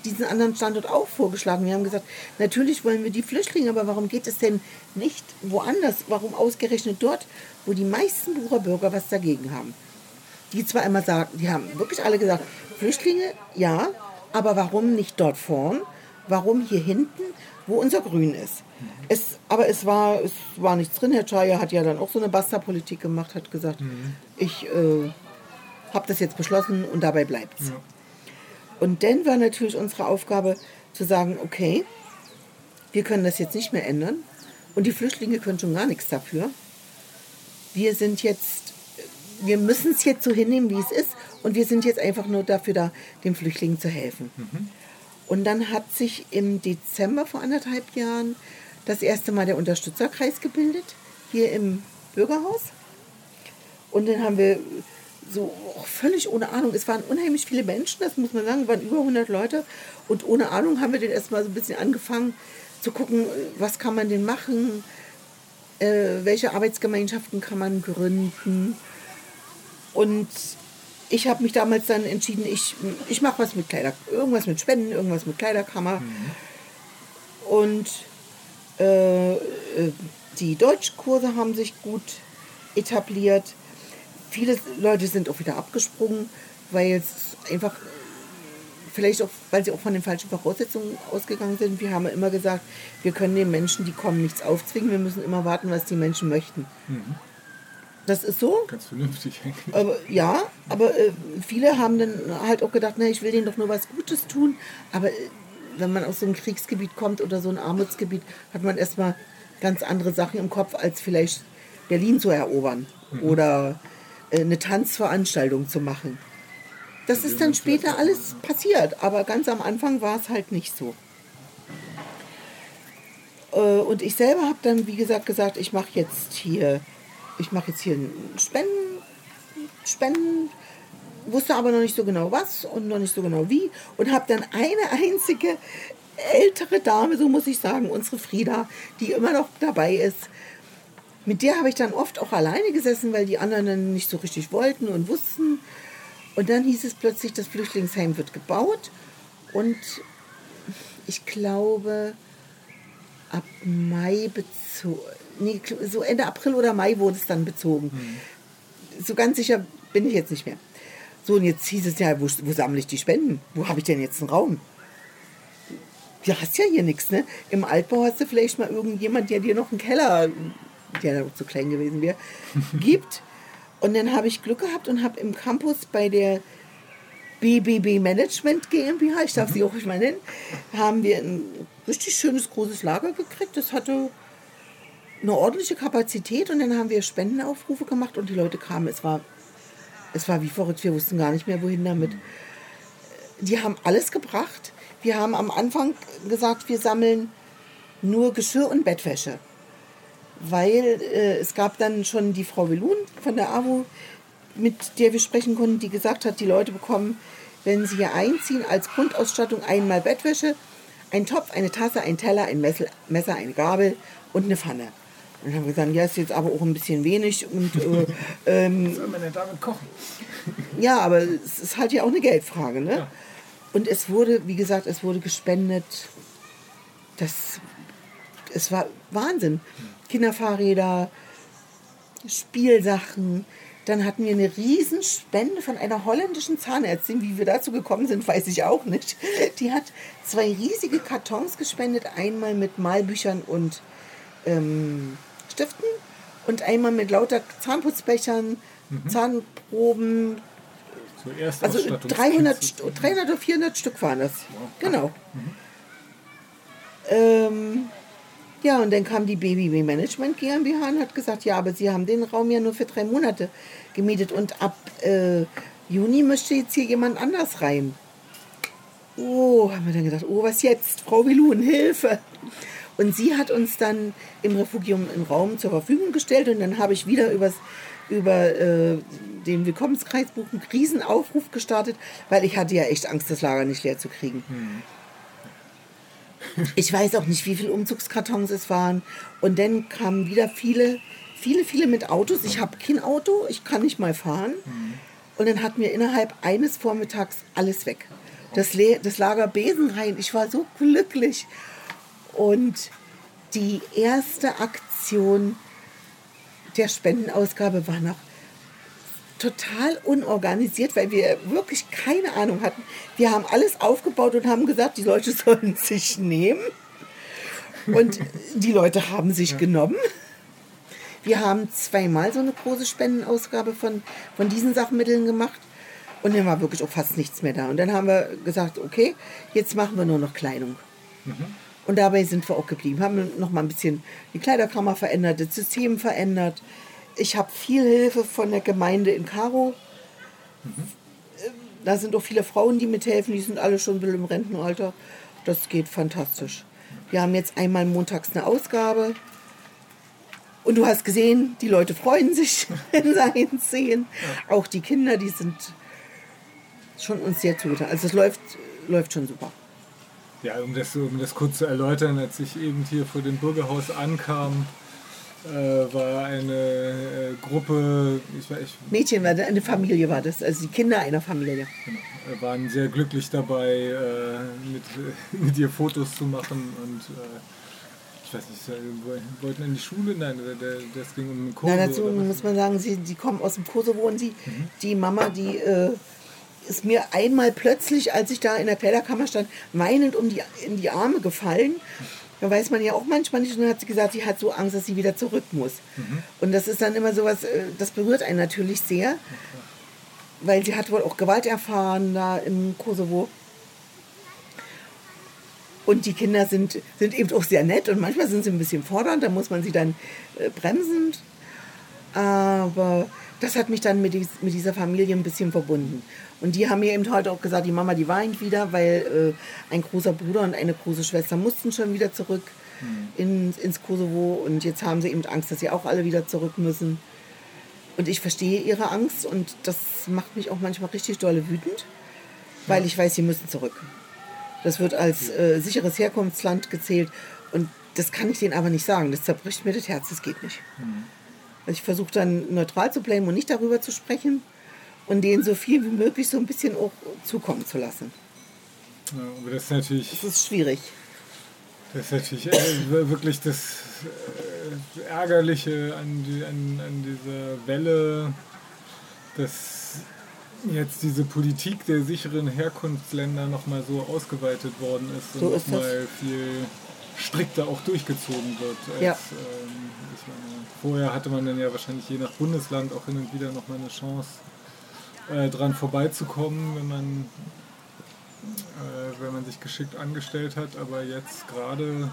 diesen anderen Standort auch vorgeschlagen. Wir haben gesagt, natürlich wollen wir die Flüchtlinge, aber warum geht es denn nicht woanders? Warum ausgerechnet dort, wo die meisten Bucher Bürger was dagegen haben? Die zwar immer sagen, die haben wirklich alle gesagt, Flüchtlinge, ja, aber warum nicht dort vorn? Warum hier hinten, wo unser Grün ist? Es, aber es war, es war nichts drin. Herr Chaya hat ja dann auch so eine Basta-Politik gemacht, hat gesagt, ich äh, habe das jetzt beschlossen und dabei bleibt's. Und dann war natürlich unsere Aufgabe zu sagen, okay, wir können das jetzt nicht mehr ändern und die Flüchtlinge können schon gar nichts dafür. Wir sind jetzt, wir müssen es jetzt so hinnehmen, wie es ist und wir sind jetzt einfach nur dafür da, den Flüchtlingen zu helfen. Und dann hat sich im Dezember vor anderthalb Jahren das erste Mal der Unterstützerkreis gebildet, hier im Bürgerhaus. Und dann haben wir so oh, völlig ohne Ahnung, es waren unheimlich viele Menschen, das muss man sagen, es waren über 100 Leute. Und ohne Ahnung haben wir dann erstmal so ein bisschen angefangen zu gucken, was kann man denn machen, äh, welche Arbeitsgemeinschaften kann man gründen. Und ich habe mich damals dann entschieden, ich, ich mache was mit Kleider, irgendwas mit Spenden, irgendwas mit Kleiderkammer. Mhm. Und äh, äh, die Deutschkurse haben sich gut etabliert. Viele Leute sind auch wieder abgesprungen, weil es einfach vielleicht auch, weil sie auch von den falschen Voraussetzungen ausgegangen sind. Wir haben immer gesagt, wir können den Menschen, die kommen, nichts aufzwingen. Wir müssen immer warten, was die Menschen möchten. Mhm. Das ist so. Ganz vernünftig eigentlich. Aber, ja, aber äh, viele haben dann halt auch gedacht, na, ich will denen doch nur was Gutes tun. Aber äh, wenn man aus so einem Kriegsgebiet kommt oder so ein Armutsgebiet, hat man erstmal ganz andere Sachen im Kopf, als vielleicht Berlin zu erobern mhm. oder eine Tanzveranstaltung zu machen. Das ist dann später alles passiert, aber ganz am Anfang war es halt nicht so. Äh, und ich selber habe dann, wie gesagt, gesagt, ich mache jetzt hier ich mache jetzt hier Spenden, Spenden, wusste aber noch nicht so genau was und noch nicht so genau wie und habe dann eine einzige ältere Dame, so muss ich sagen, unsere Frieda, die immer noch dabei ist. Mit der habe ich dann oft auch alleine gesessen, weil die anderen dann nicht so richtig wollten und wussten. Und dann hieß es plötzlich, das Flüchtlingsheim wird gebaut. Und ich glaube, ab Mai bezogen, nee, so Ende April oder Mai wurde es dann bezogen. Mhm. So ganz sicher bin ich jetzt nicht mehr. So, und jetzt hieß es ja, wo, wo sammle ich die Spenden? Wo habe ich denn jetzt einen Raum? Du hast ja hier nichts, ne? Im Altbau hast du vielleicht mal irgendjemand, der dir noch einen Keller, der da zu klein gewesen wäre, gibt. Und dann habe ich Glück gehabt und habe im Campus bei der BBB Management GmbH, ich darf sie auch nicht mal nennen, haben wir ein richtig schönes großes Lager gekriegt. Das hatte eine ordentliche Kapazität und dann haben wir Spendenaufrufe gemacht und die Leute kamen. Es war, es war wie verrückt, wir wussten gar nicht mehr, wohin damit. Die haben alles gebracht. Wir haben am Anfang gesagt, wir sammeln nur Geschirr und Bettwäsche. Weil äh, es gab dann schon die Frau Velun von der AWO, mit der wir sprechen konnten, die gesagt hat, die Leute bekommen, wenn sie hier einziehen, als Grundausstattung einmal Bettwäsche, ein Topf, eine Tasse, ein Teller, ein Messer, eine Gabel und eine Pfanne. Und dann haben wir gesagt, ja, ist jetzt aber auch ein bisschen wenig. Und, äh, ähm, soll man denn damit kochen? ja, aber es ist halt ja auch eine Geldfrage. Ne? Ja. Und es wurde, wie gesagt, es wurde gespendet. Das, es war Wahnsinn. Kinderfahrräder, Spielsachen. Dann hatten wir eine Riesenspende von einer holländischen Zahnärztin. Wie wir dazu gekommen sind, weiß ich auch nicht. Die hat zwei riesige Kartons gespendet. Einmal mit Malbüchern und ähm, Stiften und einmal mit lauter Zahnputzbechern, mhm. Zahnproben. So also 300, 300 oder 400 Stück waren das. Wow. Genau. Mhm. Ähm, ja, und dann kam die Baby Management GmbH und hat gesagt, ja, aber Sie haben den Raum ja nur für drei Monate gemietet und ab äh, Juni möchte jetzt hier jemand anders rein. Oh, haben wir dann gedacht, oh, was jetzt? Frau Wilun, Hilfe! Und sie hat uns dann im Refugium einen Raum zur Verfügung gestellt und dann habe ich wieder übers, über äh, den Willkommenskreisbuch einen Riesenaufruf gestartet, weil ich hatte ja echt Angst, das Lager nicht leer zu kriegen. Hm. Ich weiß auch nicht, wie viele Umzugskartons es waren. Und dann kamen wieder viele, viele, viele mit Autos. Ich habe kein Auto, ich kann nicht mal fahren. Und dann hatten wir innerhalb eines Vormittags alles weg. Das, Le das Lager Besenrein, ich war so glücklich. Und die erste Aktion der Spendenausgabe war noch total unorganisiert, weil wir wirklich keine Ahnung hatten. Wir haben alles aufgebaut und haben gesagt, die Leute sollen sich nehmen. Und die Leute haben sich ja. genommen. Wir haben zweimal so eine große Spendenausgabe von, von diesen Sachmitteln gemacht. Und dann war wirklich auch fast nichts mehr da. Und dann haben wir gesagt, okay, jetzt machen wir nur noch Kleidung. Mhm. Und dabei sind wir auch geblieben. Haben noch mal ein bisschen die Kleiderkammer verändert, das System verändert. Ich habe viel Hilfe von der Gemeinde in Karo. Mhm. Da sind auch viele Frauen, die mithelfen. Die sind alle schon ein bisschen im Rentenalter. Das geht fantastisch. Wir haben jetzt einmal montags eine Ausgabe. Und du hast gesehen, die Leute freuen sich, wenn sie ihn sehen. Auch die Kinder, die sind schon uns sehr zugetan. Also es läuft, läuft schon super. Ja, um das, um das kurz zu erläutern, als ich eben hier vor dem Bürgerhaus ankam, äh, war eine äh, Gruppe, ich weiß, ich, Mädchen war das, eine Familie war das, also die Kinder einer Familie. genau, waren sehr glücklich dabei, äh, mit, mit ihr Fotos zu machen und äh, ich weiß nicht, wo- wollten in die Schule? Nein, das ging um Kurse. Na, dazu oder was? muss man sagen, sie, die kommen aus dem Kosovo und sie, die Mama, die äh, ist mir einmal plötzlich, als ich da in der Kellerkammer stand, weinend um die, in die Arme gefallen. Da weiß man ja auch manchmal nicht. Und dann hat sie gesagt, sie hat so Angst, dass sie wieder zurück muss. Und das ist dann immer sowas, äh, das berührt einen natürlich sehr, weil sie hat wohl auch Gewalt erfahren da im Kosovo. Und die Kinder sind, sind eben auch sehr nett und manchmal sind sie ein bisschen fordernd, da muss man sie dann äh, bremsen. Aber das hat mich dann mit, dies, mit dieser Familie ein bisschen verbunden. Und die haben mir eben heute auch gesagt, die Mama, die weint wieder, weil äh, ein großer Bruder und eine große Schwester mussten schon wieder zurück in, ins Kosovo. Und jetzt haben sie eben Angst, dass sie auch alle wieder zurück müssen. Und ich verstehe ihre Angst und das macht mich auch manchmal richtig dolle wütend, weil ich weiß, sie müssen zurück. Das wird als äh, sicheres Herkunftsland gezählt und das kann ich denen aber nicht sagen. Das zerbricht mir das Herz, das geht nicht. Also ich versuche dann neutral zu bleiben und nicht darüber zu sprechen und denen so viel wie möglich so ein bisschen auch zukommen zu lassen. Ja, aber das ist natürlich, Das ist schwierig. das ist natürlich äh, wirklich das äh, Ärgerliche an, die, an, an dieser Welle, dass jetzt diese Politik der sicheren Herkunftsländer nochmal so ausgeweitet worden ist So und nochmal viel strikter auch durchgezogen wird. Als, Ja. ähm, meine, vorher hatte man dann ja wahrscheinlich je nach Bundesland auch hin und wieder nochmal eine Chance, äh, dran vorbeizukommen, wenn man äh, wenn man sich geschickt angestellt hat, aber jetzt gerade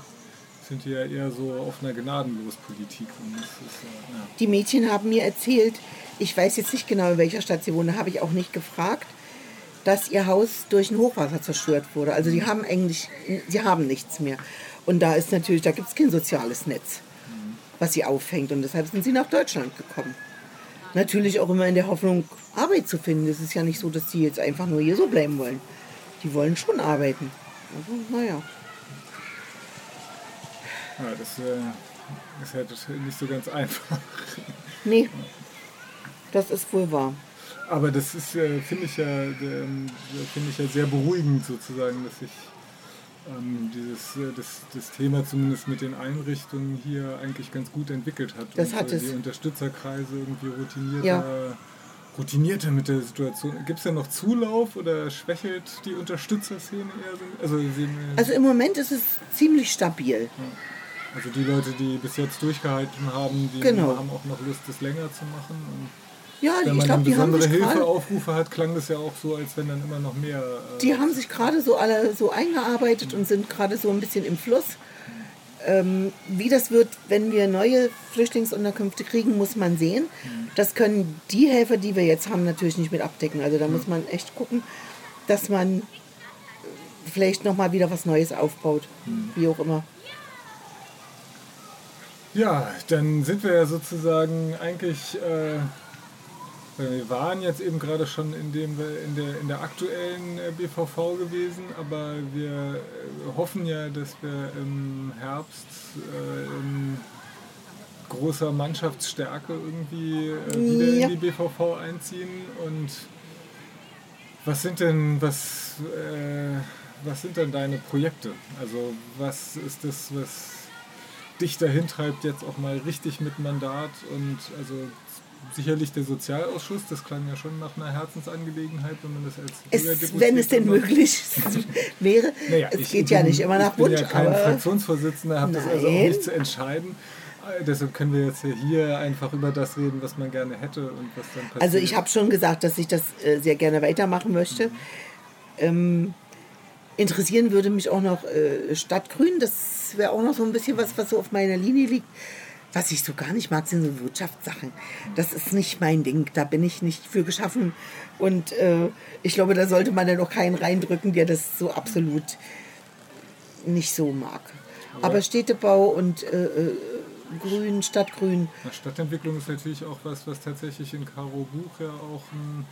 sind die ja eher so auf einer Gnadenlospolitik. Und das ist, äh, ja. Die Mädchen haben mir erzählt, ich weiß jetzt nicht genau, in welcher Stadt sie wohnen, habe ich auch nicht gefragt, dass ihr Haus durch ein Hochwasser zerstört wurde. Also die haben eigentlich, sie haben nichts mehr. Und da ist natürlich, da gibt es kein soziales Netz, was sie auffängt. Und deshalb sind sie nach Deutschland gekommen. Natürlich auch immer in der Hoffnung, Arbeit zu finden. Es ist ja nicht so, dass die jetzt einfach nur hier so bleiben wollen. Die wollen schon arbeiten. Also, naja. ja, das äh, ist halt nicht so ganz einfach. Nee, das ist wohl wahr. Aber das ist, äh, finde ich ja, ähm, finde ich ja sehr beruhigend sozusagen, dass sich ähm, dieses das, das Thema zumindest mit den Einrichtungen hier eigentlich ganz gut entwickelt hat. Das Und, hat äh, es. Die Unterstützerkreise irgendwie routinierter, Ja. routinierter mit der Situation. Gibt es da noch Zulauf oder schwächelt die Unterstützerszene eher? so? Also, Also im Moment ist es ziemlich stabil. also die Leute, die bis jetzt durchgehalten haben, die Genau. haben auch noch Lust, das länger zu machen. Ja, wenn ich man glaube, die haben sich gerade Hilfeaufrufe hat, klang das ja auch so, als wenn dann immer noch mehr. Äh, Die haben sich gerade so alle so eingearbeitet und sind gerade so ein bisschen im Fluss. Ähm, wie das wird, wenn wir neue Flüchtlingsunterkünfte kriegen, muss man sehen. Das können die Helfer, die wir jetzt haben, natürlich nicht mit abdecken. Also da muss man echt gucken, dass man vielleicht noch mal wieder was Neues aufbaut, wie auch immer. Ja, dann sind wir ja sozusagen eigentlich, äh, wir waren jetzt eben gerade schon in, dem, in, der, in der aktuellen äh, BVV gewesen, aber wir äh, hoffen ja, dass wir im Herbst äh, in großer Mannschaftsstärke irgendwie äh, wieder Ja. in die BVV einziehen und was sind denn, was, äh, was sind denn deine Projekte? Also was ist das, was dich dahin treibt, jetzt auch mal richtig mit Mandat und also sicherlich der Sozialausschuss, das klang ja schon nach einer Herzensangelegenheit, wenn man das als Es, wenn es denn möglich wäre. Naja, es geht ja nicht immer nach ich bin Wunsch, ja kein Fraktionsvorsitzender, habe das also auch nicht zu entscheiden. Äh, Deshalb können wir jetzt hier einfach über das reden, was man gerne hätte und was dann passiert. Also ich habe schon gesagt, dass ich das äh, sehr gerne weitermachen möchte. Ähm, interessieren würde mich auch noch äh, Stadtgrün. Das wäre auch noch so ein bisschen was, was so auf meiner Linie liegt. Was ich so gar nicht mag, sind so Wirtschaftssachen. Das ist nicht mein Ding. Da bin ich nicht für geschaffen. Und äh, ich glaube, da sollte man dann auch keinen reindrücken, der das so absolut nicht so mag. Aber Städtebau und äh, äh, Grün, Stadtgrün. Stadtentwicklung ist natürlich auch was, was tatsächlich in Karo Buch ja auch ein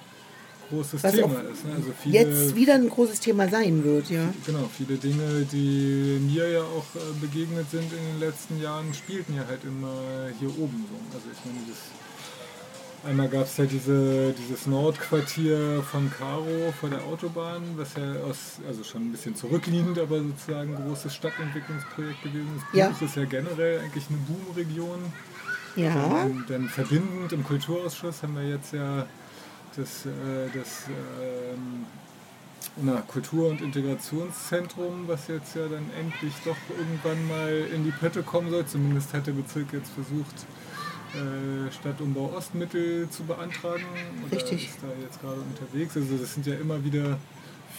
großes Was Thema ist. Ne? Also viele, Jetzt wieder ein großes Thema sein wird, ja. Genau, viele Dinge, die mir ja auch äh, begegnet sind in den letzten Jahren, spielten ja halt immer hier oben so. Also ich meine, das, einmal gab es ja diese, dieses Nordquartier von Karo vor der Autobahn, was ja aus, also schon ein bisschen zurückliegend, aber sozusagen ein großes Stadtentwicklungsprojekt gewesen ist. Ja. Buch ist ja generell eigentlich eine Boomregion. Ja, Und dann verbindend im Kulturausschuss haben wir jetzt ja das, äh, das ähm, na, Kultur- und Integrationszentrum, was jetzt ja dann endlich doch irgendwann mal in die Pötte kommen soll. Zumindest hat der Bezirk jetzt versucht, äh, Stadtumbau Ostmittel zu beantragen. Oder Richtig. ist da jetzt gerade unterwegs. Also das sind ja immer wieder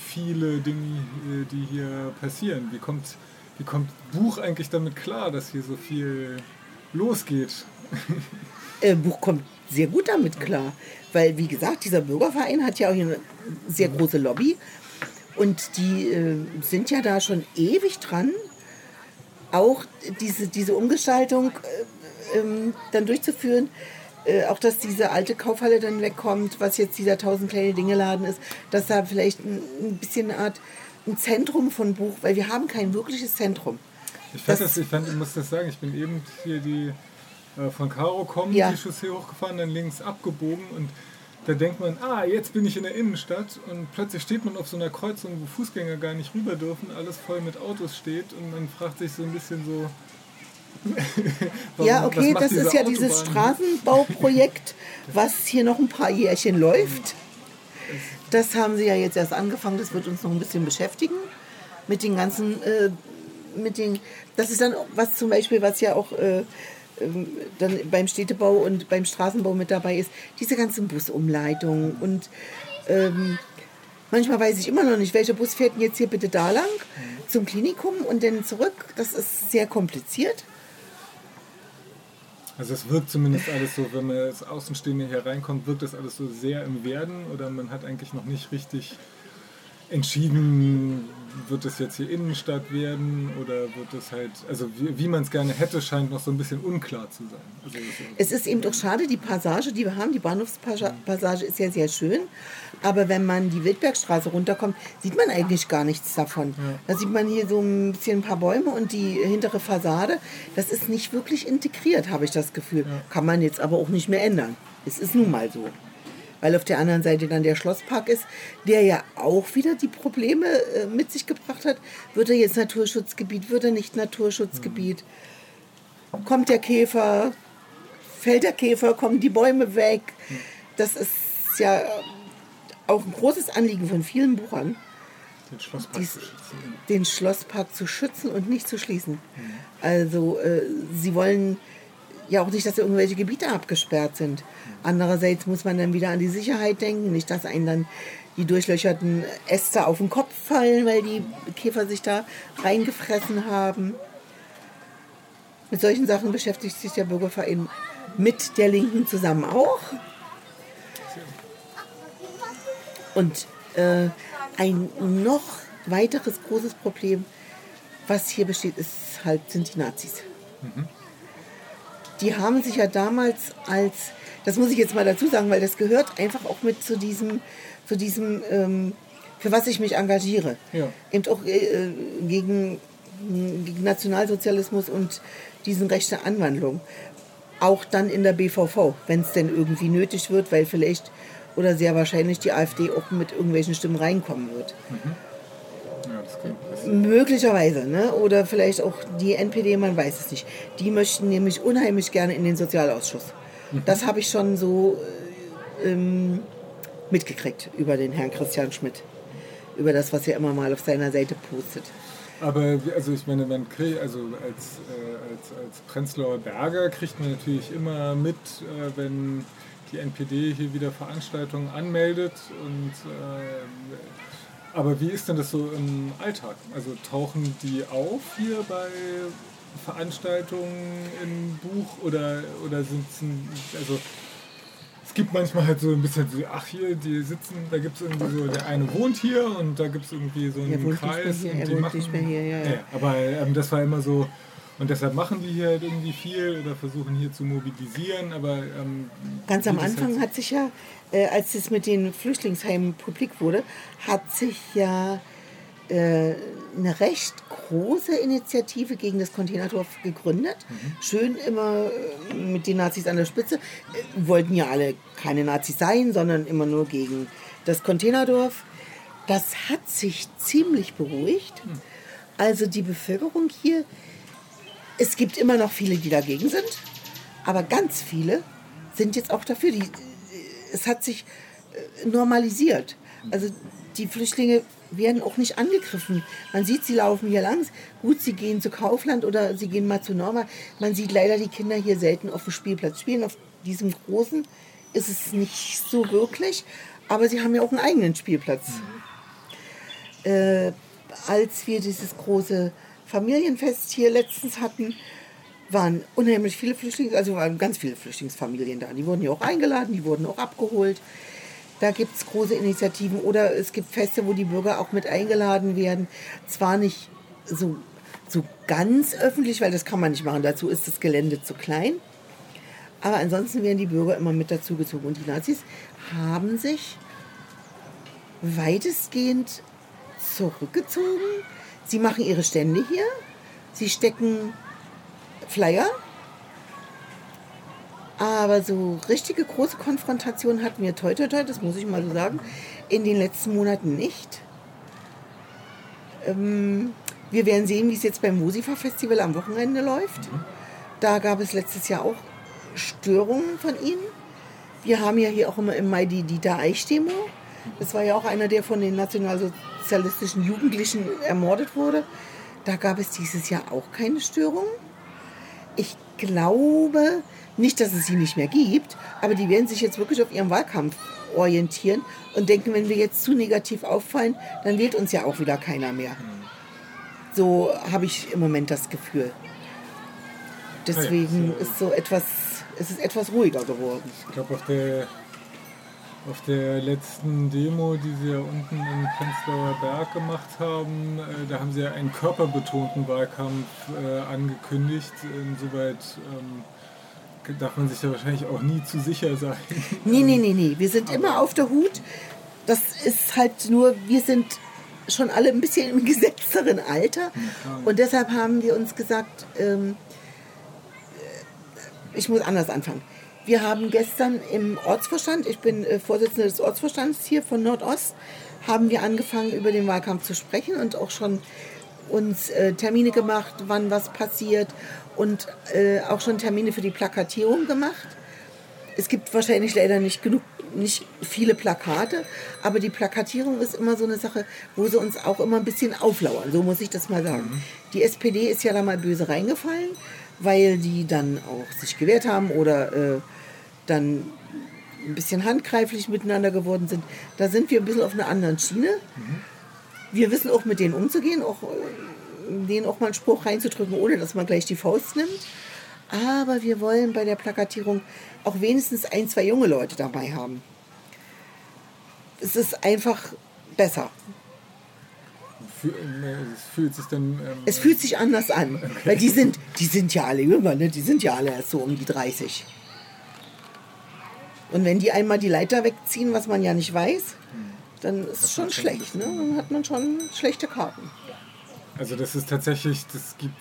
viele Dinge, äh, die hier passieren. Wie kommt, wie kommt Buch eigentlich damit klar, dass hier so viel losgeht? äh, Buch kommt sehr gut damit klar. Weil, wie gesagt, dieser Bürgerverein hat ja auch eine sehr große Lobby. Und die äh, sind ja da schon ewig dran, auch diese, diese Umgestaltung äh, ähm, dann durchzuführen. Äh, auch dass diese alte Kaufhalle dann wegkommt, was jetzt dieser tausend kleine Dinge Laden ist, dass da vielleicht ein, ein bisschen eine Art ein Zentrum von Buch, weil wir haben kein wirkliches Zentrum. Ich, fand Das- das, ich, fand, ich muss das sagen, ich bin eben hier die äh, von Karo kommen, Ja. die Chaussee hochgefahren, dann links abgebogen und da denkt man, ah, jetzt bin ich in der Innenstadt und plötzlich steht man auf so einer Kreuzung, wo Fußgänger gar nicht rüber dürfen, alles voll mit Autos steht und man fragt sich so ein bisschen so. warum- ja, okay, das ist ja dieses Autobahn? Straßenbauprojekt, was hier noch ein paar Jährchen läuft. Das haben sie ja jetzt erst angefangen, das wird uns noch ein bisschen beschäftigen. Mit den ganzen, äh, mit den, das ist dann was zum Beispiel, was ja auch äh, dann beim Städtebau und beim Straßenbau mit dabei ist, diese ganzen Busumleitungen und ähm, manchmal weiß ich immer noch nicht, welcher Bus fährt denn jetzt hier bitte da lang zum Klinikum und dann zurück. Das ist sehr kompliziert. Also es wirkt zumindest alles so, wenn man als Außenstehende hier reinkommt, wirkt das alles so sehr im Werden oder man hat eigentlich noch nicht richtig entschieden, wird es jetzt hier Innenstadt werden oder wird es halt, also wie, wie man es gerne hätte, scheint noch so ein bisschen unklar zu sein. Also Es ist eben doch schade, die Passage, die wir haben, die Bahnhofspassage ist ja sehr schön. Aber wenn man die Wildbergstraße runterkommt, sieht man eigentlich gar nichts davon. Da sieht man hier so ein bisschen ein paar Bäume und die hintere Fassade. Das ist nicht wirklich integriert, habe ich das Gefühl. Kann man jetzt aber auch nicht mehr ändern. Es ist nun mal so. Weil auf der anderen Seite dann der Schlosspark ist, der ja auch wieder die Probleme äh, mit sich gebracht hat. Wird er jetzt Naturschutzgebiet, wird er nicht Naturschutzgebiet? Kommt der Käfer, fällt der Käfer, kommen die Bäume weg. Das ist ja auch ein großes Anliegen von vielen Buchern, den Schlosspark dies, zu schützen. den Schlosspark zu schützen und nicht zu schließen. Also äh, sie wollen ja auch nicht, dass irgendwelche Gebiete abgesperrt sind. Andererseits muss man dann wieder an die Sicherheit denken, nicht, dass einen dann die durchlöcherten Äste auf den Kopf fallen, weil die Käfer sich da reingefressen haben. Mit solchen Sachen beschäftigt sich der Bürgerverein mit der Linken zusammen auch. Und äh, ein noch weiteres großes Problem, was hier besteht, ist halt, sind die Nazis. Die haben sich ja damals als, das muss ich jetzt mal dazu sagen, weil das gehört einfach auch mit zu diesem, zu diesem ähm, für was ich mich engagiere. Ja. Eben auch äh, gegen, gegen Nationalsozialismus und diesen rechte Anwandlung. Auch dann in der BVV, wenn es denn irgendwie nötig wird, weil vielleicht oder sehr wahrscheinlich die AfD auch mit irgendwelchen Stimmen reinkommen wird. Ja, das könnte passieren. Möglicherweise, ne? Oder vielleicht auch die NPD, man weiß es nicht. Die möchten nämlich unheimlich gerne in den Sozialausschuss. Das habe ich schon so äh, ähm, mitgekriegt über den Herrn Christian Schmidt. Über das, was er immer mal auf seiner Seite postet. Aber also ich meine, man kriegt, also als, äh, als, als Prenzlauer Berger kriegt man natürlich immer mit, äh, wenn die NPD hier wieder Veranstaltungen anmeldet und äh, aber wie ist denn das so im Alltag? Also tauchen die auf hier bei Veranstaltungen im Buch oder, oder sind es also es gibt manchmal halt so ein bisschen so, ach hier, die sitzen, da gibt es irgendwie so, der eine wohnt hier und da gibt es irgendwie so einen Er Kreis. hier, und die wohnt machen, hier, ja, ja. aber ähm, das war immer so, und deshalb machen die hier halt irgendwie viel oder versuchen hier zu mobilisieren, aber ähm, Ganz am Anfang halt, hat sich ja, äh, als es mit den Flüchtlingsheimen publik wurde, hat sich ja äh, eine recht große Initiative gegen das Containerdorf gegründet. Schön immer äh, mit den Nazis an der Spitze. Äh, wollten ja alle keine Nazis sein, sondern immer nur gegen das Containerdorf. Das hat sich ziemlich beruhigt. Also die Bevölkerung hier, es gibt immer noch viele, die dagegen sind, aber ganz viele sind jetzt auch dafür. Die, es hat sich äh, normalisiert. Also die Flüchtlinge werden auch nicht angegriffen. Man sieht, sie laufen hier langs. Gut, sie gehen zu Kaufland oder sie gehen mal zu Norma. Man sieht leider die Kinder hier selten auf dem Spielplatz spielen. Auf diesem großen ist es nicht so wirklich. Aber sie haben ja auch einen eigenen Spielplatz. Äh, als wir dieses große Familienfest hier letztens hatten, waren unheimlich viele Flüchtlinge, also waren ganz viele Flüchtlingsfamilien da. Die wurden ja auch eingeladen, die wurden auch abgeholt. Da gibt es große Initiativen oder es gibt Feste, wo die Bürger auch mit eingeladen werden. Zwar nicht so, so ganz öffentlich, weil das kann man nicht machen, dazu ist das Gelände zu klein. Aber ansonsten werden die Bürger immer mit dazugezogen. Und die Nazis haben sich weitestgehend zurückgezogen. Sie machen ihre Stände hier. Sie stecken Flyer. Aber so richtige große Konfrontation hatten wir toi toi toi, das muss ich mal so sagen, in den letzten Monaten nicht. Ähm, wir werden sehen, wie es jetzt beim Musifa-Festival am Wochenende läuft. Da gab es letztes Jahr auch Störungen von ihnen. Wir haben ja hier auch immer im Mai die Dieter Eich-Demo. Das war ja auch einer, der von den nationalsozialistischen Jugendlichen ermordet wurde. Da gab es dieses Jahr auch keine Störungen. Ich glaube nicht, dass es sie nicht mehr gibt, aber die werden sich jetzt wirklich auf ihren Wahlkampf orientieren und denken, wenn wir jetzt zu negativ auffallen, dann wählt uns ja auch wieder keiner mehr. So habe ich im Moment das Gefühl. Deswegen ist so etwas, es ist etwas ruhiger geworden. Ich glaube, auf der, auf der letzten Demo, die sie ja unten im Prenzlauer Berg gemacht haben, äh, da haben sie ja einen körperbetonten Wahlkampf äh, angekündigt. Insoweit ähm, darf man sich da wahrscheinlich auch nie zu sicher sein. Nee, nee, nee, nee. Wir sind immer auf der Hut. Das ist halt nur, wir sind schon alle ein bisschen im gesetzteren Alter. Und deshalb haben wir uns gesagt, ähm, äh, ich muss anders anfangen. Wir haben gestern im Ortsvorstand, ich bin äh, Vorsitzende des Ortsvorstands hier von Nordost, haben wir angefangen, über den Wahlkampf zu sprechen und auch schon uns äh, Termine gemacht, wann was passiert und äh, auch schon Termine für die Plakatierung gemacht. Es gibt wahrscheinlich leider nicht genug, nicht viele Plakate, aber die Plakatierung ist immer so eine Sache, wo sie uns auch immer ein bisschen auflauern. So muss ich das mal sagen. Die SPD ist ja da mal böse reingefallen, weil die dann auch sich gewehrt haben oder äh, dann ein bisschen handgreiflich miteinander geworden sind. Da sind wir ein bisschen auf einer anderen Schiene. Wir wissen auch mit denen umzugehen, auch äh, denen auch mal einen Spruch reinzudrücken, ohne dass man gleich die Faust nimmt. Aber wir wollen bei der Plakatierung auch wenigstens ein, zwei junge Leute dabei haben. Es ist einfach besser. Äh, Es fühlt sich dann. Ähm, Es fühlt sich anders an. Weil die sind, die sind ja alle jünger, ne? die sind ja alle erst so um die 30. Und wenn die einmal die Leiter wegziehen, was man ja nicht weiß, dann ist es schon schlecht. Ne? Dann hat man schon schlechte Karten. Also das ist tatsächlich, das gibt,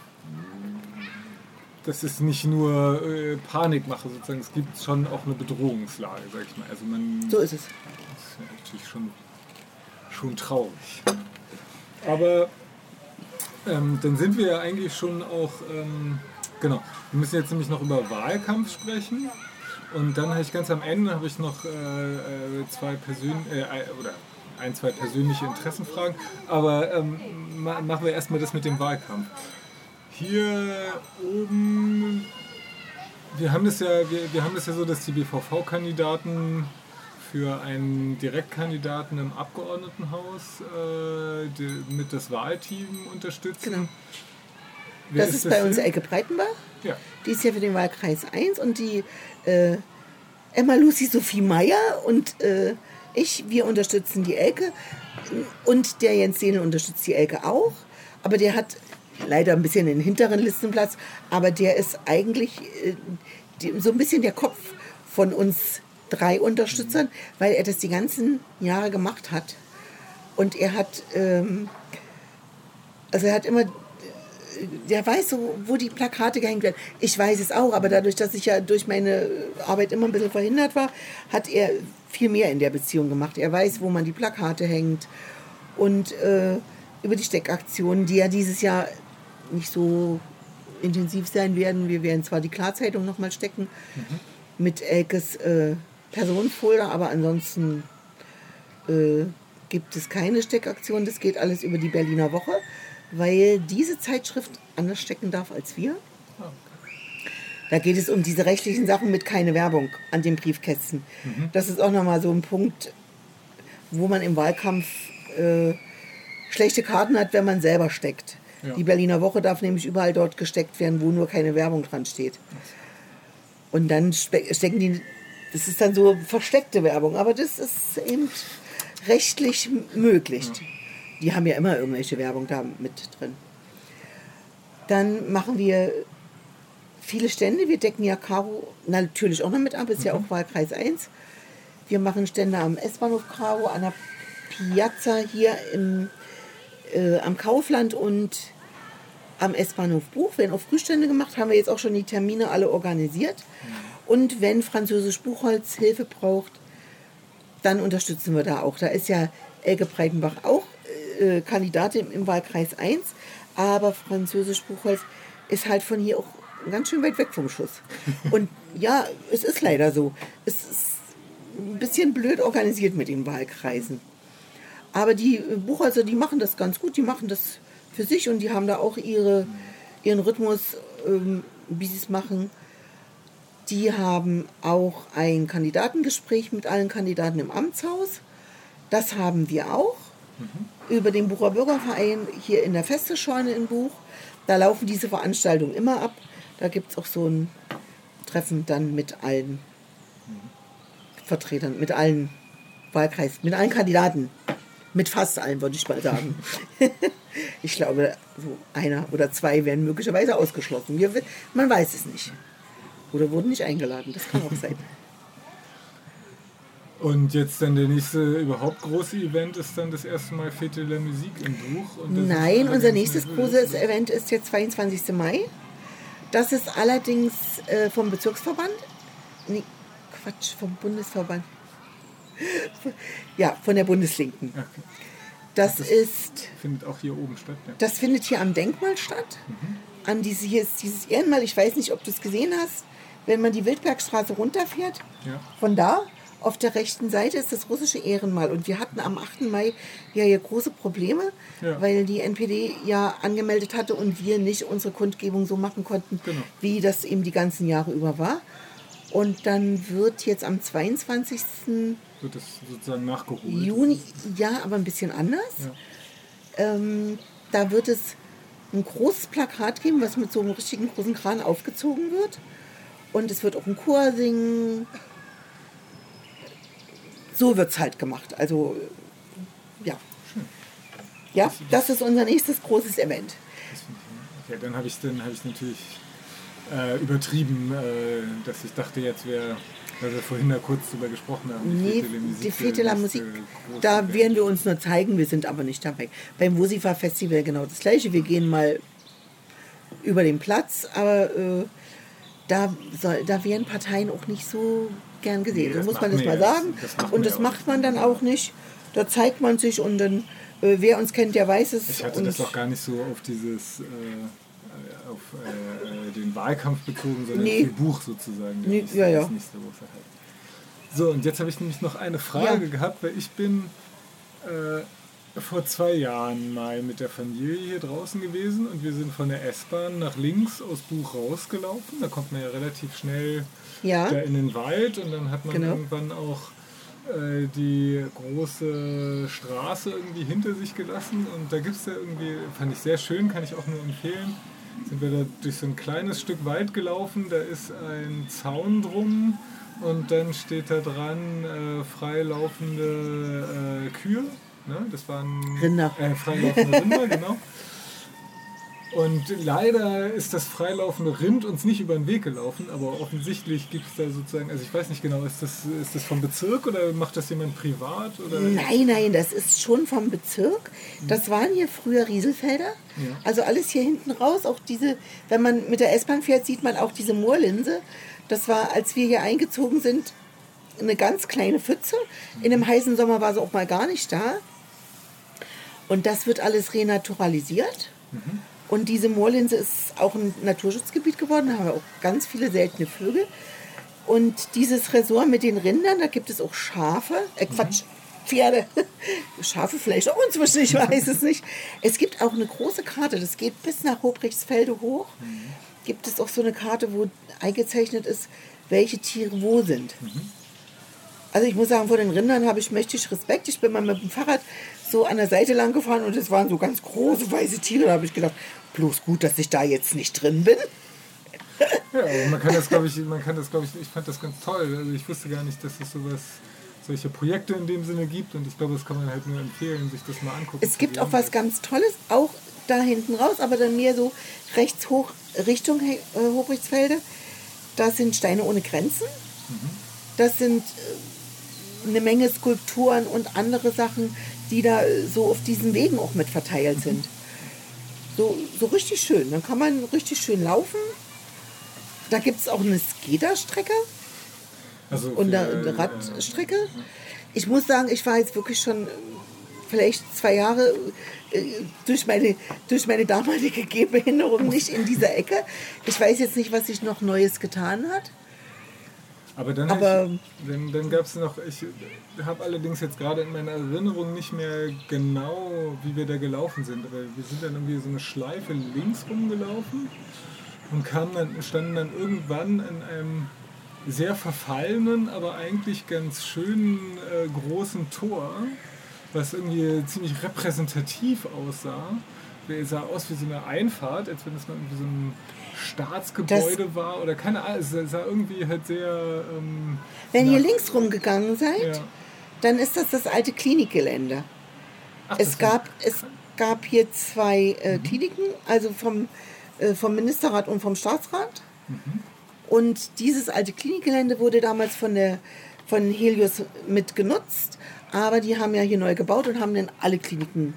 das ist nicht nur äh, Panikmache sozusagen, es gibt schon auch eine Bedrohungslage, sag ich mal. Also man So ist es. das ist ja natürlich schon, schon traurig. Aber ähm, dann sind wir ja eigentlich schon auch, ähm, genau, wir müssen jetzt nämlich noch über Wahlkampf sprechen. Und dann habe ich ganz am Ende habe ich noch äh, äh, zwei persönliche, äh, oder ein, zwei persönliche Interessenfragen. Aber ähm, ma machen wir erstmal das mit dem Wahlkampf. Hier oben, wir haben das ja, wir, wir haben das ja so, dass die BVV-Kandidaten für einen Direktkandidaten im Abgeordnetenhaus äh, die, mit das Wahlteam unterstützen. Genau. Wer Das ist bei uns? Elke Breitenbach. Ja. Die ist ja für den Wahlkreis 1 und die äh, Emma Lucy Sophie Meyer und äh, ich, wir unterstützen die Elke. Und der Jens Sehnel unterstützt die Elke auch. Aber der hat leider ein bisschen den hinteren Listenplatz. Aber der ist eigentlich äh, die, so ein bisschen der Kopf von uns drei Unterstützern, weil er das die ganzen Jahre gemacht hat. Und er hat, ähm, also er hat immer der weiß so, wo die Plakate gehängt werden. Ich weiß es auch, aber dadurch, dass ich ja durch meine Arbeit immer ein bisschen verhindert war, hat er viel mehr in der Beziehung gemacht. Er weiß, wo man die Plakate hängt und äh, über die Steckaktionen, die ja dieses Jahr nicht so intensiv sein werden. Wir werden zwar die Klarzeitung nochmal stecken mhm. mit Elkes äh, Personenfolder, aber ansonsten äh, gibt es keine Steckaktion. Das geht alles über die Berliner Woche weil diese Zeitschrift anders stecken darf als wir. Da geht es um diese rechtlichen Sachen mit keine Werbung an den Briefkästen. Mhm. Das ist auch nochmal so ein Punkt, wo man im Wahlkampf äh, schlechte Karten hat, wenn man selber steckt. Ja. Die Berliner Woche darf nämlich überall dort gesteckt werden, wo nur keine Werbung dran steht. Und dann stecken die, das ist dann so versteckte Werbung, aber das ist eben rechtlich möglich. Die haben ja immer irgendwelche Werbung da mit drin. Dann machen wir viele Stände. Wir decken ja Karo natürlich auch noch mit ab, ist mhm. ja auch Wahlkreis 1. Wir machen Stände am S-Bahnhof Karo, an der Piazza hier im, äh, am Kaufland und am S-Bahnhof Buch. Werden auch Frühstände gemacht, haben wir jetzt auch schon die Termine alle organisiert. Und wenn Französisch Buchholz Hilfe braucht, dann unterstützen wir da auch. Da ist ja Elke Breitenbach auch äh, Kandidatin im Wahlkreis 1, aber Französisch Buchholz ist halt von hier auch ganz schön weit weg vom Schuss. Und ja, es ist leider so. Es ist ein bisschen blöd organisiert mit den Wahlkreisen. Aber die Buchhäuser, die machen das ganz gut, die machen das für sich und die haben da auch ihre, ihren Rhythmus, ähm, wie sie es machen. Die haben auch ein Kandidatengespräch mit allen Kandidaten im Amtshaus. Das haben wir auch. Mhm über den Bucher Bürgerverein hier in der Festescheune in Buch. Da laufen diese Veranstaltungen immer ab. Da gibt es auch so ein Treffen dann mit allen Vertretern, mit allen Wahlkreis, mit allen Kandidaten. Mit fast allen, würde ich mal sagen. ich glaube, so einer oder zwei werden möglicherweise ausgeschlossen. Wir, man weiß es nicht. Oder wurden nicht eingeladen. Das kann auch sein. Und jetzt dann der nächste überhaupt große Event ist dann das erste Mal Fete de la Musique im Buch. Nein, unser nächstes großes Event ist der 22. Mai. Das ist allerdings äh, vom Bezirksverband. Nee, Quatsch, vom Bundesverband. Ja, von der Bundeslinken. Okay. Das, das, ist. Findet auch hier oben statt. Ja. Das findet hier am Denkmal statt. Mhm. An diese, hier ist dieses Ehrenmal. Ich weiß nicht, ob du es gesehen hast. Wenn man die Wildbergstraße runterfährt, ja. von da auf der rechten Seite ist das russische Ehrenmal. Und wir hatten am 8. Mai ja hier große Probleme, ja. weil die NPD ja angemeldet hatte und wir nicht unsere Kundgebung so machen konnten, genau. wie das eben die ganzen Jahre über war. Und dann wird jetzt am 22. Wird das sozusagen nachgeholt? Juni, ja, aber ein bisschen anders. Ja. Ähm, da wird es ein großes Plakat geben, was mit so einem richtigen großen Kran aufgezogen wird. Und es wird auch ein Chor singen so wird es halt gemacht. Also ja. Schön. Ja, das ist unser nächstes großes Event. Ja, dann habe ich es hab natürlich äh, übertrieben, äh, dass ich dachte, jetzt wäre, weil wir vorhin da kurz drüber gesprochen haben. Die nee, Musik, die Fete la Musik, da werden wir uns nur zeigen, wir sind aber nicht dabei. Beim Musifa Festival genau das gleiche, wir gehen mal über den Platz, aber äh, da, soll, da werden Parteien auch nicht so gern gesehen. Nee, so muss man das mal sagen. Das und das macht man dann auch nicht. Da zeigt man sich und dann, äh, wer uns kennt, der weiß es. Ich hatte das auch gar nicht so auf dieses, äh, äh, den Wahlkampf bezogen, sondern nee. auf Buch sozusagen. Nee, ja, ja. So, und jetzt habe ich nämlich noch eine Frage ja. gehabt, weil ich bin äh, vor zwei Jahren mal mit der Familie hier draußen gewesen und wir sind von der S-Bahn nach links aus Buch rausgelaufen. Da kommt man ja relativ schnell ja. da in den Wald und dann hat man genau. irgendwann auch äh, die große Straße irgendwie hinter sich gelassen und da gibt es ja irgendwie, fand ich sehr schön, kann ich auch nur empfehlen, sind wir da durch so ein kleines Stück Wald gelaufen, da ist ein Zaun drum und dann steht da dran äh, freilaufende äh, Kühe. Ne? Das waren Rinder. Äh, freilaufende Rinder, genau. Und leider ist das freilaufende Rind uns nicht über den Weg gelaufen, aber offensichtlich gibt es da sozusagen, also ich weiß nicht genau, ist das, ist das vom Bezirk oder macht das jemand privat? Oder? Nein, nein, das ist schon vom Bezirk. Das waren hier früher Rieselfelder. Ja. Also alles hier hinten raus, auch diese, wenn man mit der S-Bahn fährt, sieht man auch diese Moorlinse. Das war, als wir hier eingezogen sind, eine ganz kleine Pfütze. In dem heißen Sommer war sie auch mal gar nicht da. Und das wird alles renaturalisiert. Und diese Moorlinse ist auch ein Naturschutzgebiet geworden. Da haben wir auch ganz viele seltene Vögel. Und dieses Ressort mit den Rindern, da gibt es auch Schafe, äh Quatsch, Pferde. Schafe vielleicht auch inzwischen, ich weiß es nicht. Es gibt auch eine große Karte, das geht bis nach Hobrichtsfelde hoch. Gibt es auch so eine Karte, wo eingezeichnet ist, welche Tiere wo sind. Also ich muss sagen, vor den Rindern habe ich mächtig Respekt. Ich bin mal mit dem Fahrrad so an der Seite lang gefahren und es waren so ganz große weiße Tiere. Da habe ich gedacht, bloß gut, dass ich da jetzt nicht drin bin. Ja, man kann das, glaube ich, man kann das, glaube ich, ich fand das ganz toll. Also ich wusste gar nicht, dass es sowas, solche Projekte in dem Sinne gibt und ich glaube, das kann man halt nur empfehlen, sich das mal angucken. Es gibt auch was ganz Tolles, auch da hinten raus, aber dann mehr so rechts hoch Richtung äh, Hobrichtsfelde. Das sind Steine ohne Grenzen. Das sind äh, eine Menge Skulpturen und andere Sachen, die da äh, so auf diesen Wegen auch mit verteilt sind. So, so richtig schön. Dann kann man richtig schön laufen. Da gibt es auch eine Skaterstrecke also und eine äh, Radstrecke. Ich muss sagen, ich war jetzt wirklich schon äh, vielleicht zwei Jahre äh, durch meine, durch meine damalige Gehbehinderung nicht in dieser Ecke. Ich weiß jetzt nicht, was sich noch Neues getan hat. Aber dann, Aber- ich, dann, dann gab es noch, ich habe allerdings jetzt gerade in meiner Erinnerung nicht mehr genau, wie wir da gelaufen sind. Aber wir sind dann irgendwie so eine Schleife links rumgelaufen und kamen dann, standen dann irgendwann in einem sehr verfallenen, aber eigentlich ganz schönen äh, großen Tor, was irgendwie ziemlich repräsentativ aussah. Es sah aus wie so eine Einfahrt, als wenn es mal irgendwie so ein Staatsgebäude war oder keine Ahnung. Es sah irgendwie halt sehr. Ähm, Wenn ihr nach- links rumgegangen seid, Ja. dann ist das das alte Klinikgelände. Ach, Es das gab, es gab hier zwei äh, Kliniken, also vom, äh, vom Ministerrat und vom Staatsrat. Und dieses alte Klinikgelände wurde damals von, der, von Helios mit genutzt. Aber die haben ja hier neu gebaut und haben dann alle Kliniken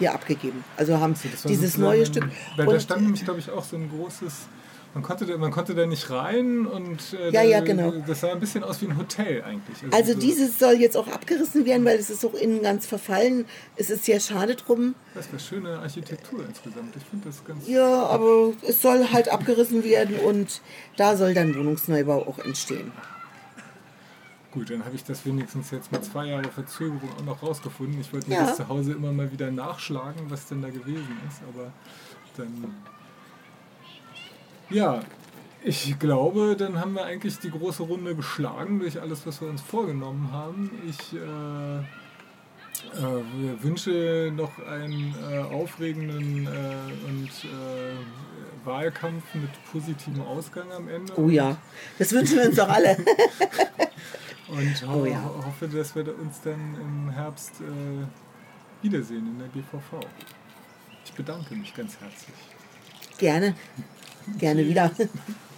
hier abgegeben. Also haben Das war dieses sozusagen neue Stück. Weil da stand nämlich, glaube ich, auch so ein großes. Man konnte, da, man konnte da nicht rein und äh, Ja, ja, genau. das sah ein bisschen aus wie ein Hotel eigentlich. Also so- dieses soll jetzt auch abgerissen werden, weil es ist auch innen ganz verfallen. Es ist sehr schade drum. Das ist eine schöne Architektur insgesamt. Ich finde das ganz. Ja, aber es soll halt abgerissen werden und da soll dann Wohnungsneubau auch entstehen. Gut, dann habe ich das wenigstens jetzt mit zwei Jahren Verzögerung auch noch rausgefunden. Ich wollte mir Ja. das zu Hause immer mal wieder nachschlagen, was denn da gewesen ist, aber dann. Ja, ich glaube, dann haben wir eigentlich die große Runde geschlagen durch alles, was wir uns vorgenommen haben. Ich äh, äh, wünsche noch einen äh, aufregenden äh, und äh, Wahlkampf mit positivem Ausgang am Ende. Oh ja, das wünschen wir uns doch alle. Und ho Oh ja. hoffe, dass wir uns dann im Herbst äh, wiedersehen in der BVV. Ich bedanke mich ganz herzlich. Gerne, gerne wieder.